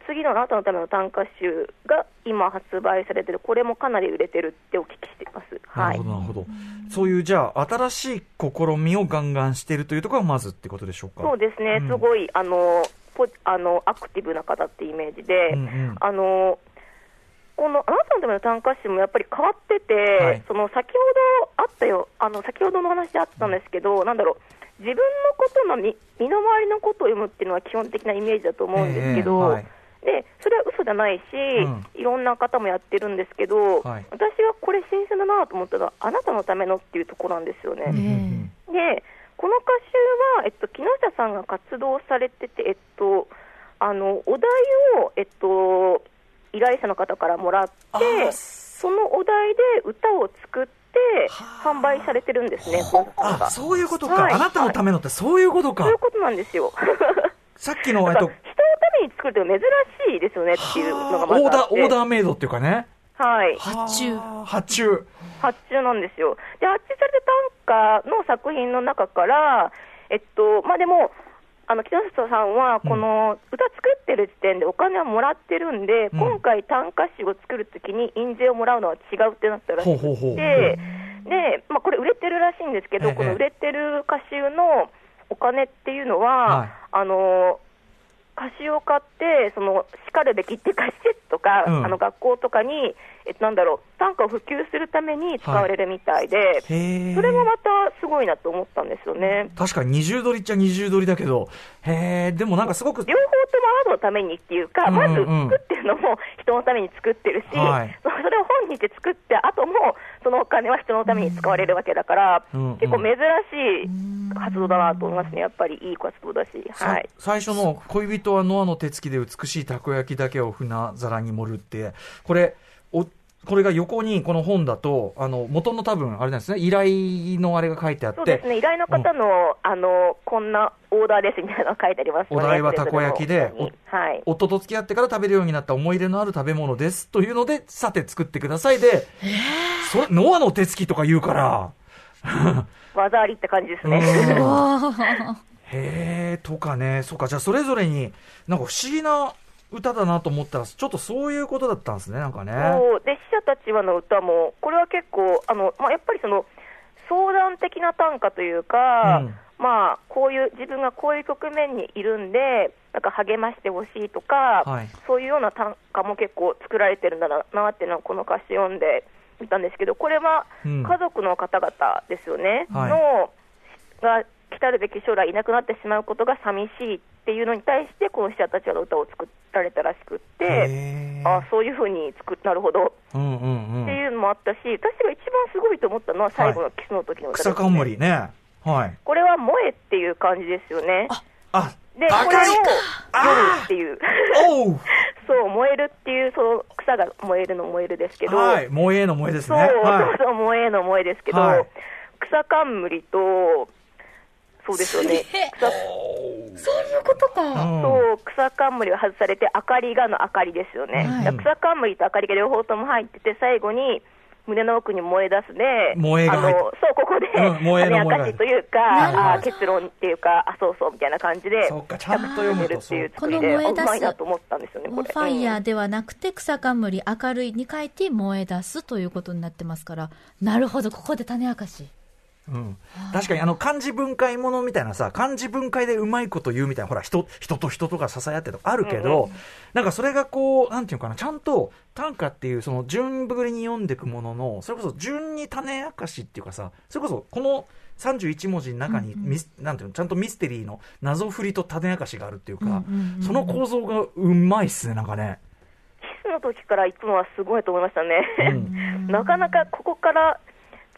次のあなたのための短歌集が今発売されてる、これもかなり売れてるってお聞きしています。はいなるほ。ど、なるほど。そういう、じゃあ、新しい試みをガンガンしてるというところがまずってことでしょうか？そうですね、うんすごいあのポあのアクティブな方ってイメージで、うんうんあのこのあなたのための短歌集もやっぱり変わってて、はい。その先ほどあったよ、あの先ほどの話であったんですけど、なんだろう、自分のことの身身の回りのことを読むっていうのは基本的なイメージだと思うんですけど、ええはい。でそれは嘘じゃないし、ん。いろんな方もやってるんですけど、はい私がこれ新鮮だなと思ったのは、あなたのためのっていうところなんですよね。うんうん。でこの歌集は、えっと、木下さんが活動されてて、えっと、あのお題を、えっと、依頼者の方からもらってそのお題で歌を作って販売されてるんですね、あ、がそういうことか。はいあなたのためのってそういうことかそうい。うことなんですよ。[LAUGHS] さっきの、えっと人の、ために作るって珍しいですよねっていうのがまずあってオーダー、オーダーメイドっていうかね。はい、発注はあ発注。発注なんですよ。で、発注された短歌の作品の中から、えっと、まあでも、あの木下さんは、この歌作ってる時点でお金はもらってるんで、うん。今回、短歌集を作るときに印税をもらうのは違うってなったらしくて、ほうほうほう。で、まあ、これ、売れてるらしいんですけど、ええ。この売れてる歌集のお金っていうのは、はい。あの歌集を買って、そのしかるべきっていうか、[LAUGHS] 施設とか、うん。あの学校とかに、えなんだろう、短歌を普及するために使われるみたいで、へえ。それもまたすごいなと思ったんですよね。確かに二重取りっちゃ二重取りだけど、へえ、でもなんかすごく、両方ともアートのためにっていうか、うんうん。まず作ってるのも人のために作ってるし、はい。そそれを本にして作って、あともそのお金は人のために使われるわけだから、うんうん。結構珍しい活動だなと思いますね、やっぱりいい活動だし。さはい。最初の恋人はノアの手つきで美しいたこ焼きだけを船皿に盛るって、これ、おこれが横にこの本だと、あの、元の多分、あれなんですね、依頼のあれが書いてあって、そうですね、依頼の方の,、あのこんなオーダーですみたいなのが書いてありますよねお題はたこ焼きではい、夫と付き合ってから食べるようになった思い入れのある食べ物です。というので、さて作ってくださいで、それ、ノアの手つきとか言うから、[LAUGHS] 技ありって感じですね。うん。へえ、とかね、そうか、じゃあそれぞれに、なんか不思議な歌だなと思ったら、ちょっとそういうことだったんですね、なんかね。そう。で死者たちはの歌も、これは結構、あのまあ、やっぱりその相談的な短歌というか、うん。まあ、こういう、自分がこういう局面にいるんで、なんか励ましてほしいとか、はい。そういうような短歌も結構作られてるんだなっていうのは、この歌詞読んで見たんですけど、これはうん。家族の方々ですよね、はい。のが来たるべき将来いなくなってしまうことが寂しいっていうのに対して、この死者たちの歌を作られたらしくって。あそういうふうに作っなるほどうんうんうん。っていうのもあったし、私が一番すごいと思ったのは最後のキスの時の歌です、草冠ね。はい。これは萌えっていう感じですよね。あ、で、これを夜ってい [LAUGHS] う、そう、燃えるっていう、その草が燃えるの燃えるですけど、はい。萌えの萌えですそう、ね。そうはい。そう、燃えの燃えですけど、はい草冠と、そうですよね、草。そういうことか。うん。そう草冠が外されて、明かりがの明かりですよね、はい。草冠と明かりが両方とも入ってて、最後に胸の奥に燃え出すで、燃えが入って。あのそうここで、うん燃えの燃えが種明かしというか、あ結論っていうか、あそうそうみたいな感じで、そうかちゃんと読むとるっていうこ作りで、の燃え出すあうまいなと思ったんですよね、これ。ファイヤうんーではなくて草冠明るいに書いて燃え出すということになってますから、なるほど、ここで種明かし。うん、確かにあの漢字分解ものみたいなさ漢字分解でうまいこと言うみたいなほら人人と人とが支え合ってとかあるけど、うんうんなんかそれがこうなんていうのかなちゃんと短歌っていうその順ぶりに読んでいくもののそれこそ順に種明かしっていうかさそれこそこの31文字の中にミス、なんていうのちゃんとミステリーの謎振りと種明かしがあるっていうか、うんうんうんその構造がうまいっすねなんかね。キスの時から行くのはすごいと思いましたね。うん。[LAUGHS] なかなかここから、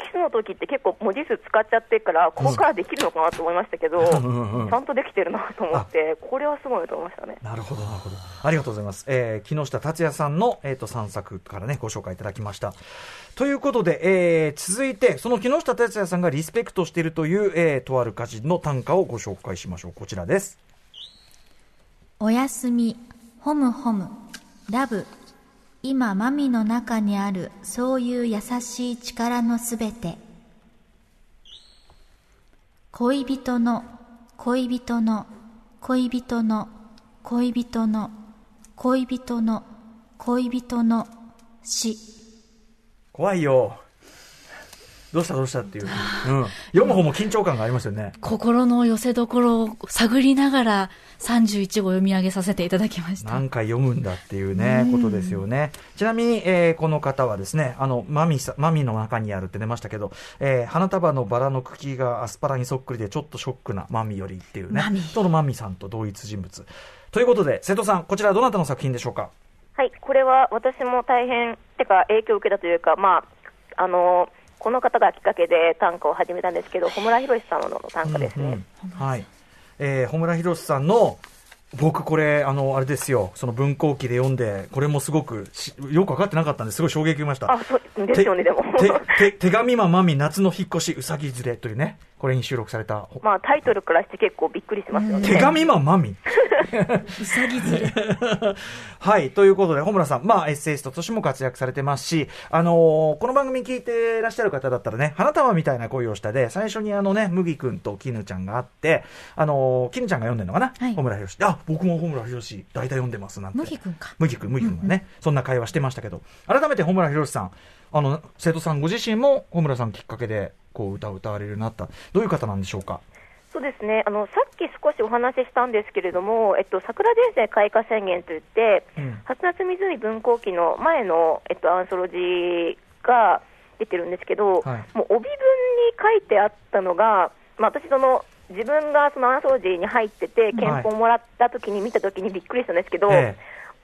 キスの時って結構文字数使っちゃってるから、ここからできるのかなと思いましたけど、うんちゃんとできてるなと思って、これはすごいと思いましたね。なるほど、なるほど。ありがとうございます。えー、木下達也さんの、えっ、と、3作からね、ご紹介いただきました。ということで、えー、続いて、その木下達也さんがリスペクトしているという、えー、とある歌人の短歌をご紹介しましょう。こちらです。おやすみ、ホムホム、ラブ。今、マミの中にある、そういう優しい力のすべて。恋人の、恋人の、恋人の、恋人の、恋人の、恋人の、死。怖いよ。どうしたどうしたっていう。うん。読む方も緊張感がありますよね。心の寄せ所を探りながら31号読み上げさせていただきました。何回読むんだっていうね、ことですよね。ちなみに、えーこの方はですね、あの、マミさ、マミの中にあるって出ましたけど、えー花束のバラの茎がアスパラにそっくりでちょっとショックなマミよりっていうねマミ、そのマミさんと同一人物。ということで、瀬戸さん、こちらはどなたの作品でしょうか？はい、これは私も大変、てか影響を受けたというか、まあ、あのこの方がきっかけで短歌を始めたんですけど、穂村弘さんの短歌ですね。うんうんはい。えー、穂村弘さんの、僕これ、あの、あれですよ、その文庫記で読んで、これもすごくし、よくわかってなかったんですごい衝撃を受けました。あ、そうですよね、でも。てて手紙ママミ夏の引っ越しうさぎ連れというね、これに収録された。まあタイトルからして結構びっくりしますよね。手紙マンマミ [LAUGHS] うさぎずれ。[LAUGHS] はい。ということで、穂村さん、まあ、エッセイストとしても活躍されてますし、あのーこの番組聞いてらっしゃる方だったらね、花束みたいな恋をしたで、最初にあのね、麦くんと絹ちゃんがあって、あのー絹ちゃんが読んでるのかな、はい穂村博あ、僕も穂村博大体読んでますなんて。麦くんか。麦くん、麦くんがね、そんな会話してましたけど、改めて穂村博さん、あの、生徒さんご自身も穂村さんきっかけで、こう、歌を歌われるようになった。どういう方なんでしょうか？そうですね。あのさっき少しお話ししたんですけれども、えっと、桜前線開花宣言といって、うん。初夏湖文庫記の前の、えっと、アンソロジーが出てるんですけど、はい。もう帯文に書いてあったのが、まあ、私その、自分がそのアンソロジーに入ってて、憲法をもらった時に見た時にびっくりしたんですけど、え。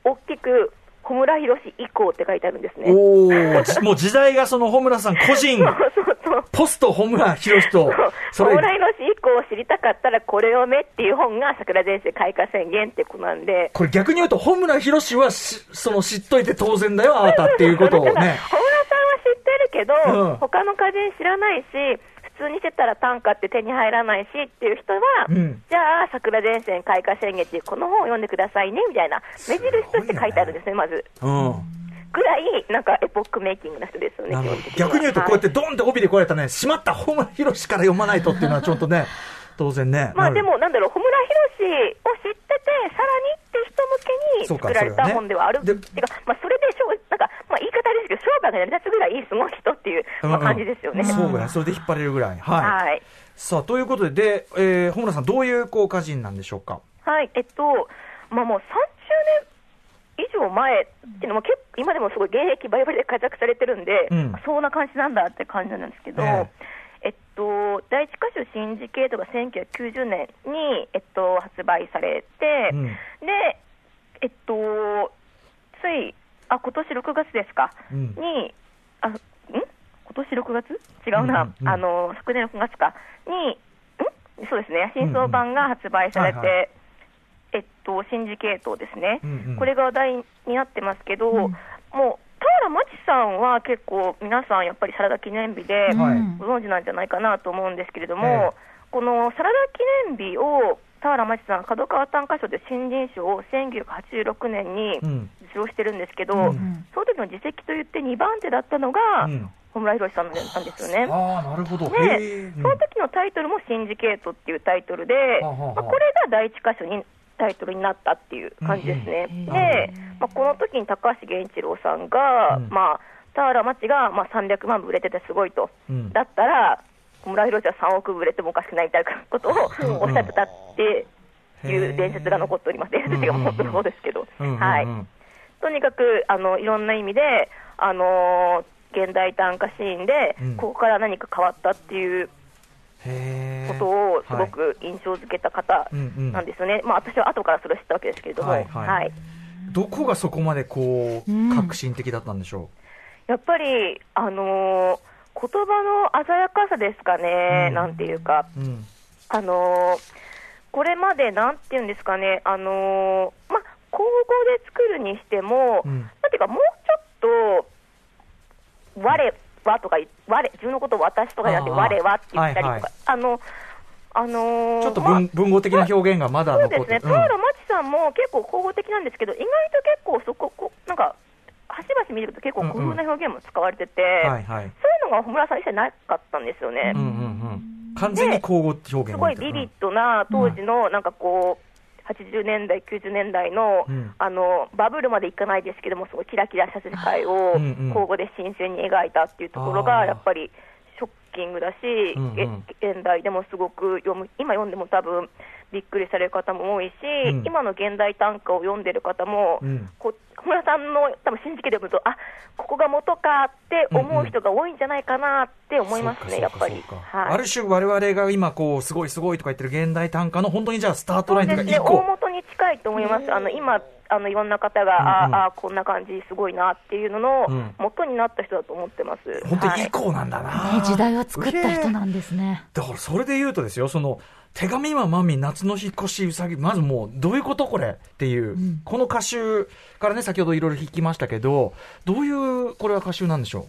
大きく、小村博以降って書いてあるんですね。おー、[LAUGHS] じもう時代がその穂村さん個人、そうそうそう。ポスト穂村博と、それ。蓬莱の以降を知りたかったらこれを読めっていう本が桜前線開花宣言ってことなんで、これ逆に言うと、穂村博はし、その知っといて当然だよ、あなたっていうことをね。小村さんは知ってるけど、うん。他の歌人知らないし、普通にしてたら短歌って手に入らないしっていう人は、うんじゃあ、桜前線開花宣言っていうこの本を読んでくださいねみたいな、目印として書いてあるんですね、まず。うん。ぐらい、なんかエポックメイキングな人ですよね、逆に言うと、こうやってはドンって帯で来られたね、しまった穂村博から読まないとっていうのはちょっとね、[LAUGHS] 当然ね。いまあでも、なんだろう、穂村博を知ってて、さらにって人向けに作られた本ではある。でてか、まあ、それでしょう、なんか、まあ、言い方ですけど、商売が成り立つぐらいすごい人っていう、まあ、感じですよね。そうや、それで引っ張れるぐらい。はい。はい。さあ、ということで、で、えー、穂村さん、どういう、こう、歌人なんでしょうか？はい、えっと、まあもう30年以上前っていうのも結構、今でもすごい現役バリバリで活躍されてるんで、うんそんな感じなんだって感じなんですけど、ええっと、第一歌手シンジケートが1990年に、えっと、発売されて、うんで、えっと、つい、あ、今年6月ですか、うん。に、あ、ん？今年6月？違うな、うんうんうん。あの、昨年6月か、に、ん？そうですね、新装版が発売されて、うんうん。はいはえっと、シンジケートですね、うんうん。これが話題になってますけど、もう、田原町さんは結構、皆さんやっぱりサラダ記念日で、ご存知なんじゃないかなと思うんですけれどえも、このサラダ記念日を田原町さん、角川短歌賞で新人賞を1986年にうん。受賞してるんですけど、うん。その時の実績といって2番手だったのが、うん。小村博さんなんですよね。ああ、なるほど。で、その時のタイトルもシンジケートっていうタイトルで、はあはあはあ。まあ、これが第一箇所にタイトルになったっていう感じですね。うん。うんで、まあ、この時に高橋源一郎さんが、うん。まあ、田原町がまあ300万部売れててすごいと、うん。だったら、小村博は3億部売れてもおかしくないみたいなことをうん。おっしゃってたっていう伝説が残っております。伝説が本当にそうですけど。うん。うん。うん。はい。とにかくあのいろんな意味で、あのー現代短歌シーンで、うん。ここから何か変わったっていうことをすごく印象づけた方うんうん。なんですよね、まあ、私は後からそれを知ったわけですけれども、はいはい。どこがそこまでこう、うん。革新的だったんでしょやっぱり、あのー言葉の鮮やかさですかね、うん。なんていうか、う。うん。あのーこれまでなんていうんですかね、あのーまあ、口語で作るにしても、うん。なんていうか、もうちょっと、我はとか、我自分のことを私とかじゃなくて、我はって言ったりとか、はいはい。あの、あのーちょっとまあ文,、文語的な表現がまだそうですね、残って田原町さんも結構口語的なんですけど、意外と結構そこ、こなんか、端々見ると結構工夫な表現も使われてて、うんはいはい。そういうのが穂村さん一切なかったんですよね。うんうんうん。完全に口語表現すごいビビッドな当時のなんかこう、80年代、90年代の,、うんあのバブルまでいかないですけども、すごいキラキラした世界を口語で新鮮に描いたっていうところが、やっぱりショッキングだし、うんうんえ現代でもすごく読む、今読んでも多分びっくりされる方も多いし、うん。今の現代短歌を読んでる方も、うん。こ小村さんの多分信じきで読むと、あここが元かって思う人が多いんじゃないかなって思いますね、そうやっぱり。はい。ある種我々が今こう、すごいすごいとか言ってる現代短歌の本当にじゃあスタートラインというか、そうですね、大。元に近いと思います、あの今、あのいろんな方が、うんうん。ああ、こんな感じ、すごいなっていうののうん。元になった人だと思ってます。本当にはい。以降なんだな、ね、時代を作った人なんですね。だからそれで言うとですよ、その、手紙はマミ、夏の引っ越しうさぎ、まずもう、どういうことこれっていう、ん。この歌集からね、先ほどいろいろ弾きましたけど、どういう、これは歌集なんでしょ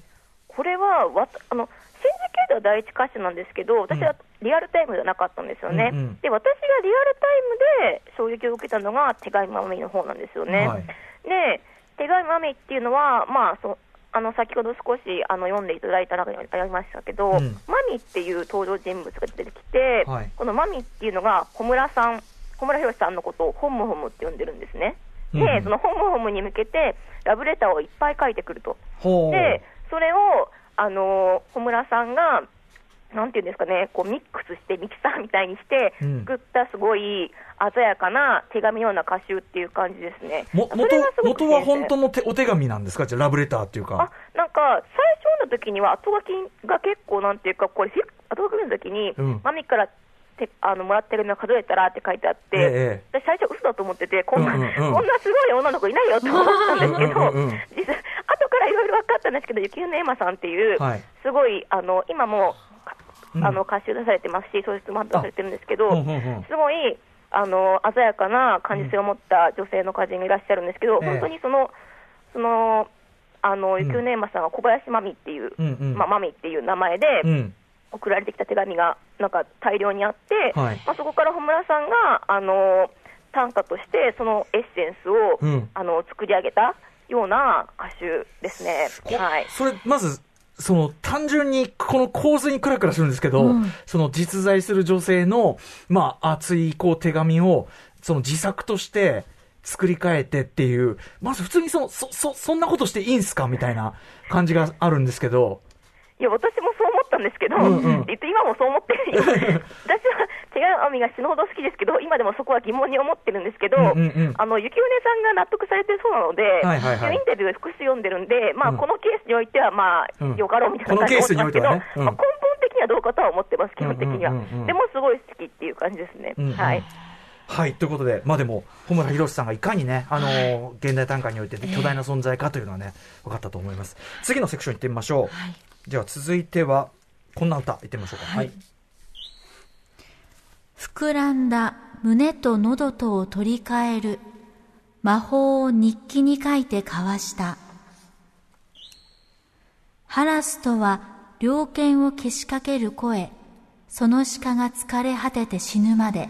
これはわあの、新宿系では第一歌手なんですけど、私はリアルタイムではなかったんですよね。うんうん。で、私がリアルタイムで衝撃を受けたのが、手紙まみの方なんですよね。はい。で、手紙まみっていうのは、まあ、そあの先ほど少しあの読んでいただいた中にありましたけど、うんマミっていう登場人物が出てきて、はいこのマミっていうのが小村さん、小村博さんのことをホムホムって呼んでるんですね。で、うんそのホムホムに向けてラブレターをいっぱい書いてくると。で、それを、あの小村さんが、なんていうんですかね、こうミックスして、ミキサーみたいにしてうん、作ったすごい鮮やかな手紙のような歌集っていう感じですね。もそれがすごく元元は本当の手お手紙なんですか？じゃあラブレターっていうか。あなんか、最初の時には後書きが結構、なんていうか、これ、ひ後書きの時に、うん。マミからてあのもらってるの数えたらって書いてあって、ええ私、最初、嘘だと思ってて、こんな、うんうんうん。こんなすごい女の子いないよと思ったんですけど、うんうんうん実際、後からいろいろ分かったんですけど、雪のエマさんっていう、はい。すごい、あの今もうんあの歌集出されてますし、小説も発表されてるんですけど、すごいあの鮮やかな感受性を持った女性の歌人がいらっしゃるんですけど、ええ本当にその、その、あの、ん。雪のネーマさんは小林真美っていう、まあ、真美っていう名前でうん。送られてきた手紙が、なんか大量にあって、はい。まあ、そこから穂村さんが、あの、短歌として、そのエッセンスを、うん。あの、作り上げたような歌集ですね。はい。それ、まず、その、単純に、この構図にクラクラするんですけど、うん。その実在する女性の、まあ、熱い、こう、手紙を、その自作として、作り変えてっていう、まず普通にその、そ、そ、そんなことしていいんすか？みたいな感じがあるんですけど、いや、私もそう思ったんですけど、うんうんえっと今もそう思ってる。[LAUGHS] 私は手紙が死ぬほど好きですけど、今でもそこは疑問に思ってるんですけど、うんうんうんあの、雪舟さんが納得されてるそうなので、はいはいはいインタビューを複数読んでるんで、まあ、うんこのケースにおいては、まあ、うんよかろうみたいな感じですけど、ねうんまあ、根本的にはどうかとは思ってます、基本的には。うんうんうんうんでも、すごい好きっていう感じですね。うんうんはい。はい、ということで、まあでも、穂村博さんがいかにね、あのー現代短歌において巨大な存在かというのはね、分かったと思います。次のセクション行ってみましょう。はいでは続いては、こんな歌、行ってみましょうか。はい。膨らんだ胸と喉とを取り替える魔法を日記に書いて交わした。ハラスとは猟犬をけしかける声、その鹿が疲れ果てて死ぬまで。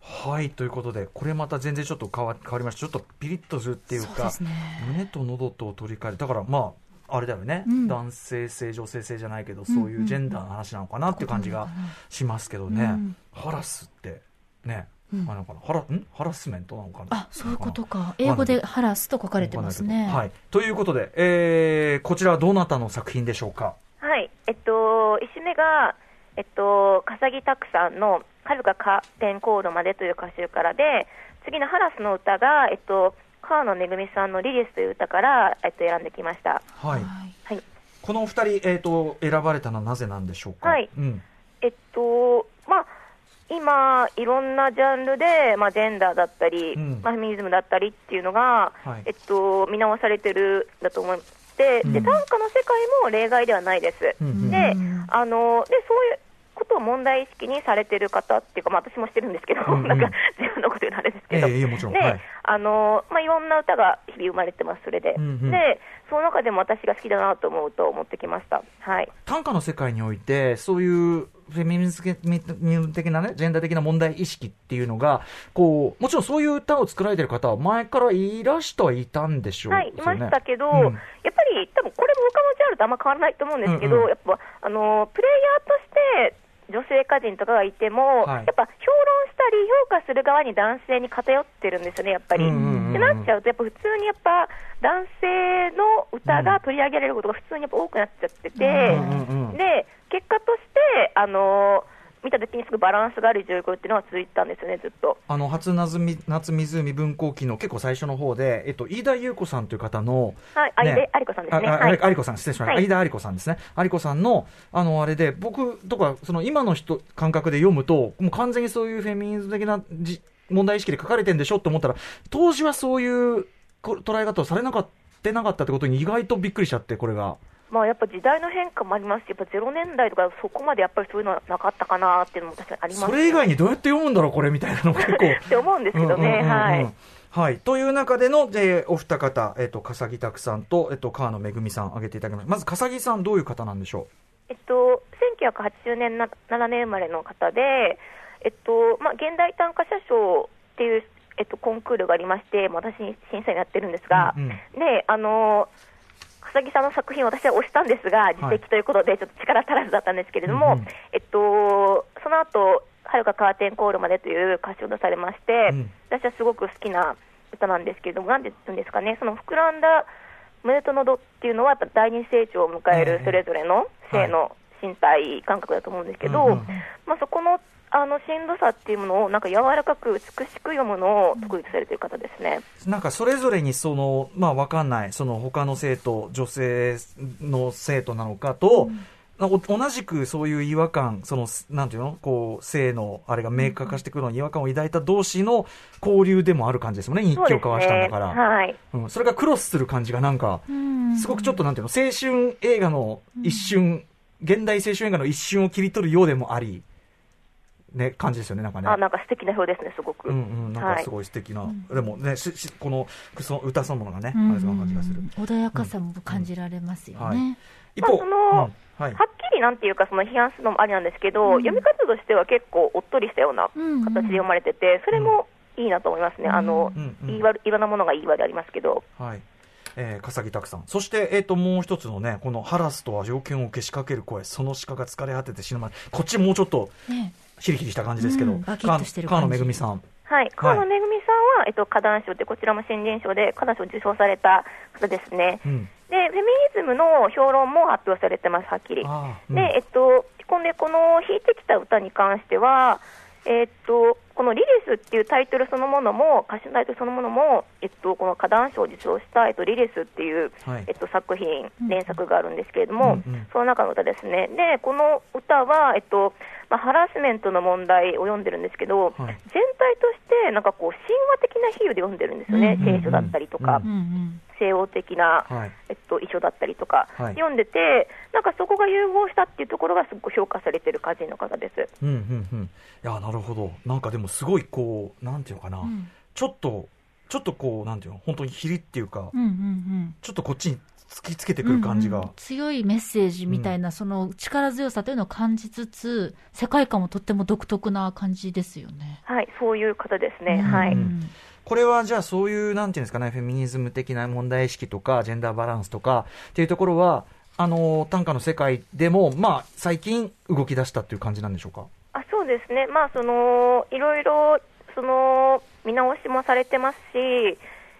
はい、ということで、これまた全然ちょっと変わ変わりました。ちょっとピリッとするっていうか、ね胸と喉とを取り替える。だからまあ、あれだよね、うん。男性性、女性性じゃないけど、そういうジェンダーの話なのかなっていう感じがしますけどね。うん。ハラスって、ね、うん。あのかなハラん？ハラスメントなのかな？あ、そういうことか。英語でハラスと書かれてますね。はい。ということで、えー、こちらはどなたの作品でしょうか？はい、えっと、1首目が、えっと、笠木拓さんの、遥かカーテンコードまでという歌集からで、次のハラスの歌が、えっと、川野めぐみさんのリリスという歌から、えっと、選んできました。はい。はいはい。このお二人、えっ、と、選ばれたのはなぜなんでしょうか？はいうん。えっと、まあ、今、いろんなジャンルで、まあ、ジェンダーだったり、うんまあ、フェミニズムだったりっていうのが、はいえっと、見直されてるんだと思って、うんで、短歌の世界も例外ではないです。うんうんでうん、あの、で、そういうことを問題意識にされてる方っていうか、まあ、私もしてるんですけど、うんうん。[LAUGHS] なんか、自分のこと言うのあれですけど、ええいえもちろん。で、はい。あの、まあ、いろんな歌が日々生まれてます、それで。うんうん。で、その中でも私が好きだなと思うと思ってきました。はい。短歌の世界において、そういうフェミニズム的なね、ジェンダー的な問題意識っていうのが、こう、もちろんそういう歌を作られてる方は前からいらしてはいたんでしょうはい、いましたけど、うん。やっぱり多分これも他のジャンルとあんま変わらないと思うんですけど、うんうん。やっぱあのプレイヤーとして女性歌人とかがいても、はい。やっぱ評論したり評価する側に男性に偏ってるんですよね、やっぱり。うんうんうんうん。ってなっちゃうと、やっぱ普通にやっぱ男性の歌が取り上げられることが普通にやっぱ多くなっちゃってて、うんうんうんで結果として、あの見たときにすごいバランスがある状況っていうのは続いてたんですよね、ずっと。あの、初夏み夏湖文庫記の結構最初の方で、えっと、飯田優子さんという方の、はい、あねいで有子さんですね。ああはいあさん、失礼しました。はい飯田有子さんですね。有子さんの、あの、あれで、僕とか、その今の人、感覚で読むと、もう完全にそういうフェミニズム的なじ問題意識で書かれてんでしょって思ったら、当時はそういうこ捉え方をされなかった、なかったってことに意外とびっくりしちゃって、これが。まあ、やっぱ時代の変化もありますし、やっぱ0年代とかそこまでやっぱりそういうのはなかったかなっていうのも確かにありますそれ以外にどうやって読むんだろう、これみたいなの結構。[LAUGHS] って思うんですけどね、はい。はい。という中での、えーお二方、えっ、と、笠木拓さんと、えっ、と、川野めぐみさん挙げていただきました。まず、笠木さん、どういう方なんでしょえっと、1980年な7年生まれの方で、えっとまあ、現代短歌社賞っていう、えっと、コンクールがありまして、まあ私、審査員やってるんですが、うんうんであの笠木さんの作品を私は推したんですが、自責ということで、ちょっと力足らずだったんですけれども、うんうん。えっと、その後はるかカーテンコールまでという歌詞を出されまして、うん。私はすごく好きな歌なんですけれども、なんて言うんですかね、その膨らんだ胸と喉っていうのは、やっぱ第二成長を迎えええ。るそれぞれの性の身体感覚だと思うんですけど、まあ、そこのあのしんどさっていうものを、なんか柔らかく美しく読むのを得意とされている方ですね。なんかそれぞれにその、まあわかんない、その他の生徒、女性の生徒なのかと、お同じくそういう違和感、その、なんていうのこう、性の、あれが明確化してくるのに違和感を抱いた同士の交流でもある感じですもんね、日記を交わしたんだから。はい。うん、それがクロスする感じがなんか、すごくちょっとなんていうの、青春映画の一瞬、現代青春映画の一瞬を切り取るようでもあり、ね、感じですよね、なんかね。あ、なんか素敵な表ですね、すごく。うんうん、なんかすごい素敵な、でもね、ししこのその歌そのものがね、あれそんな感じがする。穏やかさも感じられますよはいね。一方、まあそのうんはいはっきりなんていうか、その批判するのもありなんですけど、読み方としては結構おっとりしたようなうん形で読まれてて、それもいいなと思いますね。あの、うんうん言い悪いろんなものが言い悪いありますけど、はい。えー、笠木拓さん。そして、えっ、と、もう一つのね、このハラスとは条件をけしかける声、その鹿が疲れ果てて死ぬまで。こっちもうちょっと、ねヒリヒリした感じですけど、うんバキッとしてる感じ川野めぐみさん。はい、川野めぐみさんは、えっと、花壇賞って、こちらも新人賞で花壇賞を受賞された方ですね。うん。で、フェミニズムの評論も発表されてます、はっきり。うんで、えっと、こんで、この弾いてきた歌に関しては、えっと、このリリスっていうタイトルそのものも、歌詞のタイトルそのものも、えっと、この花壇賞を受賞した、えっと、リリスっていう、はいえっと、作品、連作があるんですけれども、うんうんその中の歌ですね。で、この歌は、えっと、まあ、ハラスメントの問題を読んでるんですけど、はい全体として、なんかこう、神話的な比喩で読んでるんですよね。うんうんうん聖書だったりとか、うんうんうん西欧的な、はい。えっと、遺書だったりとか、はい読んでて、なんかそこが融合したっていうところがすごく評価されてる歌人の方です。うんうんうん。いや、なるほど。なんかでもすごいこう、なんていうのかな、んちょっと、ちょっとこう、なんていうの、本当にひりっていうか、うんうんうんちょっとこっちに突きつけてくる感じが。うんうん強いメッセージみたいな、その力強さというのを感じつつ、世界観もとっても独特な感じですよね。はい、そういう方ですね。うんはい。うんこれはじゃあそういう、なんていうんですかね、フェミニズム的な問題意識とか、ジェンダーバランスとかっていうところは、あの、短歌の世界でも、まあ、最近動き出したっていう感じなんでしょうか？あそうですね、まあ、そのいろいろその見直しもされてますし、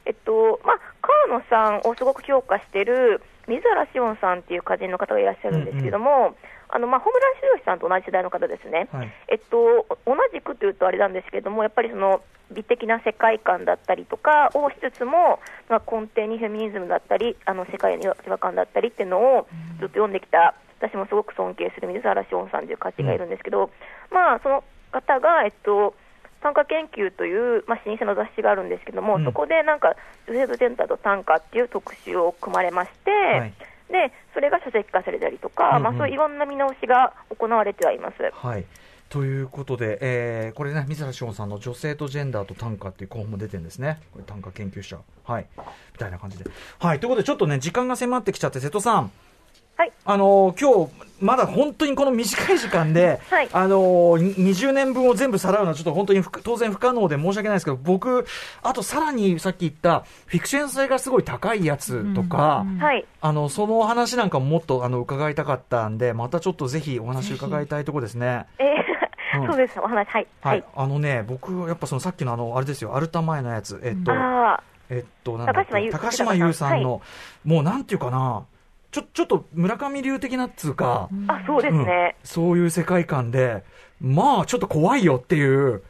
えっとまあ、川野さんをすごく評価している水原紫音さんっていう歌人の方がいらっしゃるんですけども、あのまあ、ホムラン修士さんと同じ世代の方ですね。はい。えっと、同じくというとあれなんですけども、やっぱりその美的な世界観だったりとかをしつつも、まあ、根底にフェミニズムだったり、あの世界の違和感だったりっていうのをずっと読んできた、私もすごく尊敬する水原紫音さんという歌手がいるんですけど、まあ、その方が、えっと、短歌研究という、まあ、老舗の雑誌があるんですけども、うんそこでなんか、女性とジェンダーと短歌っていう特集を組まれまして、はいでそれが書籍化されたりとか、うんうんまあ、そういういろんな見直しが行われてはいます。はい。ということで、えーこれね、水原志音さんの女性とジェンダーと短歌っていう本も出てるんですね。これ短歌研究者。はい。みたいな感じで。はい。ということで、ちょっとね、時間が迫ってきちゃって、瀬戸さん。はい。あのー今日、まだ本当にこの短い時間で、はい。あのーに20年分を全部さらうのはちょっと本当に不当然不可能で申し訳ないですけど、僕、あとさらにさっき言った、フィクション性がすごい高いやつとか、うん。うん。はい。あの、そのお話なんかももっとあの伺いたかったんで、またちょっとぜひお話伺いたいところですね。えーうん。そうです、お話、はい。ははい。い。あのね、僕、やっぱそのさっきのあの、あれですよ、アルタ前のやつ、えっと、あえっと、高島優高島優さんの、もうなんていうかな、ちょ、ちょっと村上流的なっつうか、あ、あ、そうですね。うんそういう世界観で、まあ、ちょっと怖いよっていう、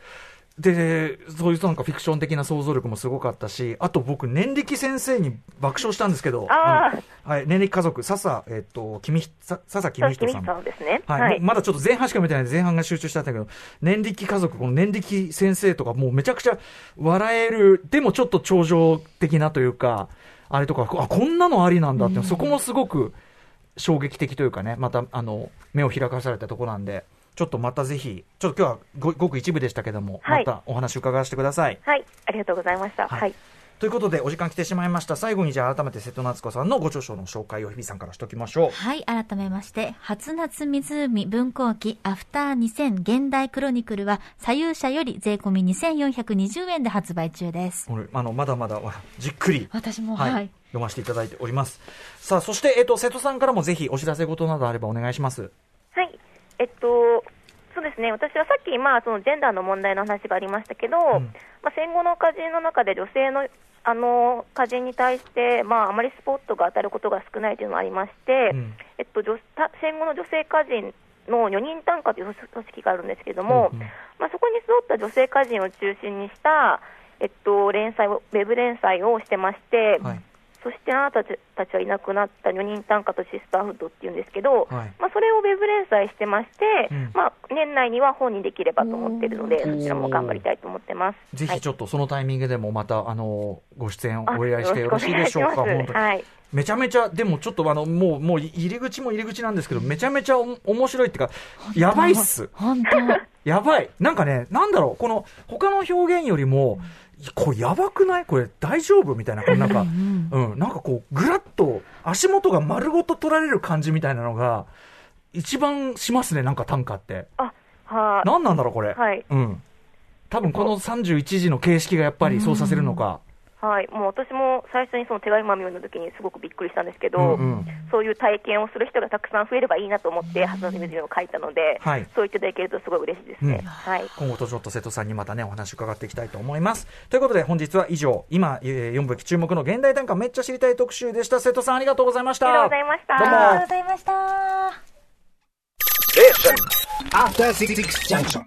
で、そういうなんかフィクション的な想像力もすごかったし、あと僕、年力先生に爆笑したんですけど、はい、年力家族、笹、えっと、君笹君君人さん。さんですね。はい、はい。まだちょっと前半しか見てないんで前半が集中しちゃったけど、年力家族、この年力先生とかもうめちゃくちゃ笑える、でもちょっと超常的なというか、あれとか、あ、こんなのありなんだって、そこもすごく衝撃的というかね、また、あの、目を開かされたところなんで、ちょっとまたぜひ、ちょっと今日はごごく一部でしたけども、はいまたお話伺わせてください。はい。ありがとうございました。はいはい。ということで、お時間来てしまいました。最後にじゃあ改めて瀬戸夏子さんのご著書の紹介を日比さんからしておきましょう。はい、改めまして、初夏湖文庫記アフター2000現代クロニクルは、左右者より税込み2420円で発売中です。これあのまだまだわじっくり、私も、はいはい。読ませていただいております。さあ、そして、えっと、瀬戸さんからもぜひお知らせ事などあればお願いします。はい、えっと、そうですね、私はさっき、まあ、そのジェンダーの問題の話がありましたけど、まあ、戦後の歌人の中で女性のあの歌人に対して、まあ、あまりスポットが当たることが少ないというのがありまして、うんえっと、女た戦後の女性歌人の4人単価という組織があるんですけれども、うんうんまあ、そこに集った女性歌人を中心にした、えっと、連載を、ウェブ連載をしてまして、はい。そしてあなたたちはいなくなった女人短歌とシスターフッドっていうんですけど、はい。まあ、それをウェブ連載してまして、うん。まあ、年内には本にできればと思っているので、そちらも頑張りたいと思ってます。ぜひちょっとそのタイミングでもまた、あの、ご出演をあお依頼してよろしいでしょうか、はい。めちゃめちゃ、でもちょっとあの、もう、もう入り口も入り口なんですけど、めちゃめちゃお面白いっていうか、やばいっす。本当。やばい。なんかね、なんだろう、この、他の表現よりも、これやばくない？これ大丈夫？みたいな、なんか、うん、なんかこう、ぐらっと、足元が丸ごと取られる感じみたいなのが、一番しますね、なんか短歌って。あ、はい。何なんだろう、これ。はいうん。多分この31時の形式がやっぱりそうさせるのか。はい、もう私も最初にその手紙まみ読んだ時にすごくびっくりしたんですけど、うんうんそういう体験をする人がたくさん増えればいいなと思って、初の水を書いたので、はいそう言っていただけるとすごい嬉しいですね。うんはい。今後とちょっと瀬戸さんにまたね、お話伺っていきたいと思います。ということで本日は以上、今、えー、4部期注目の現代短歌めっちゃ知りたい特集でした。瀬戸さんありがとうございました。ありがとうございました。どうもありがとうございました。After Six Junction.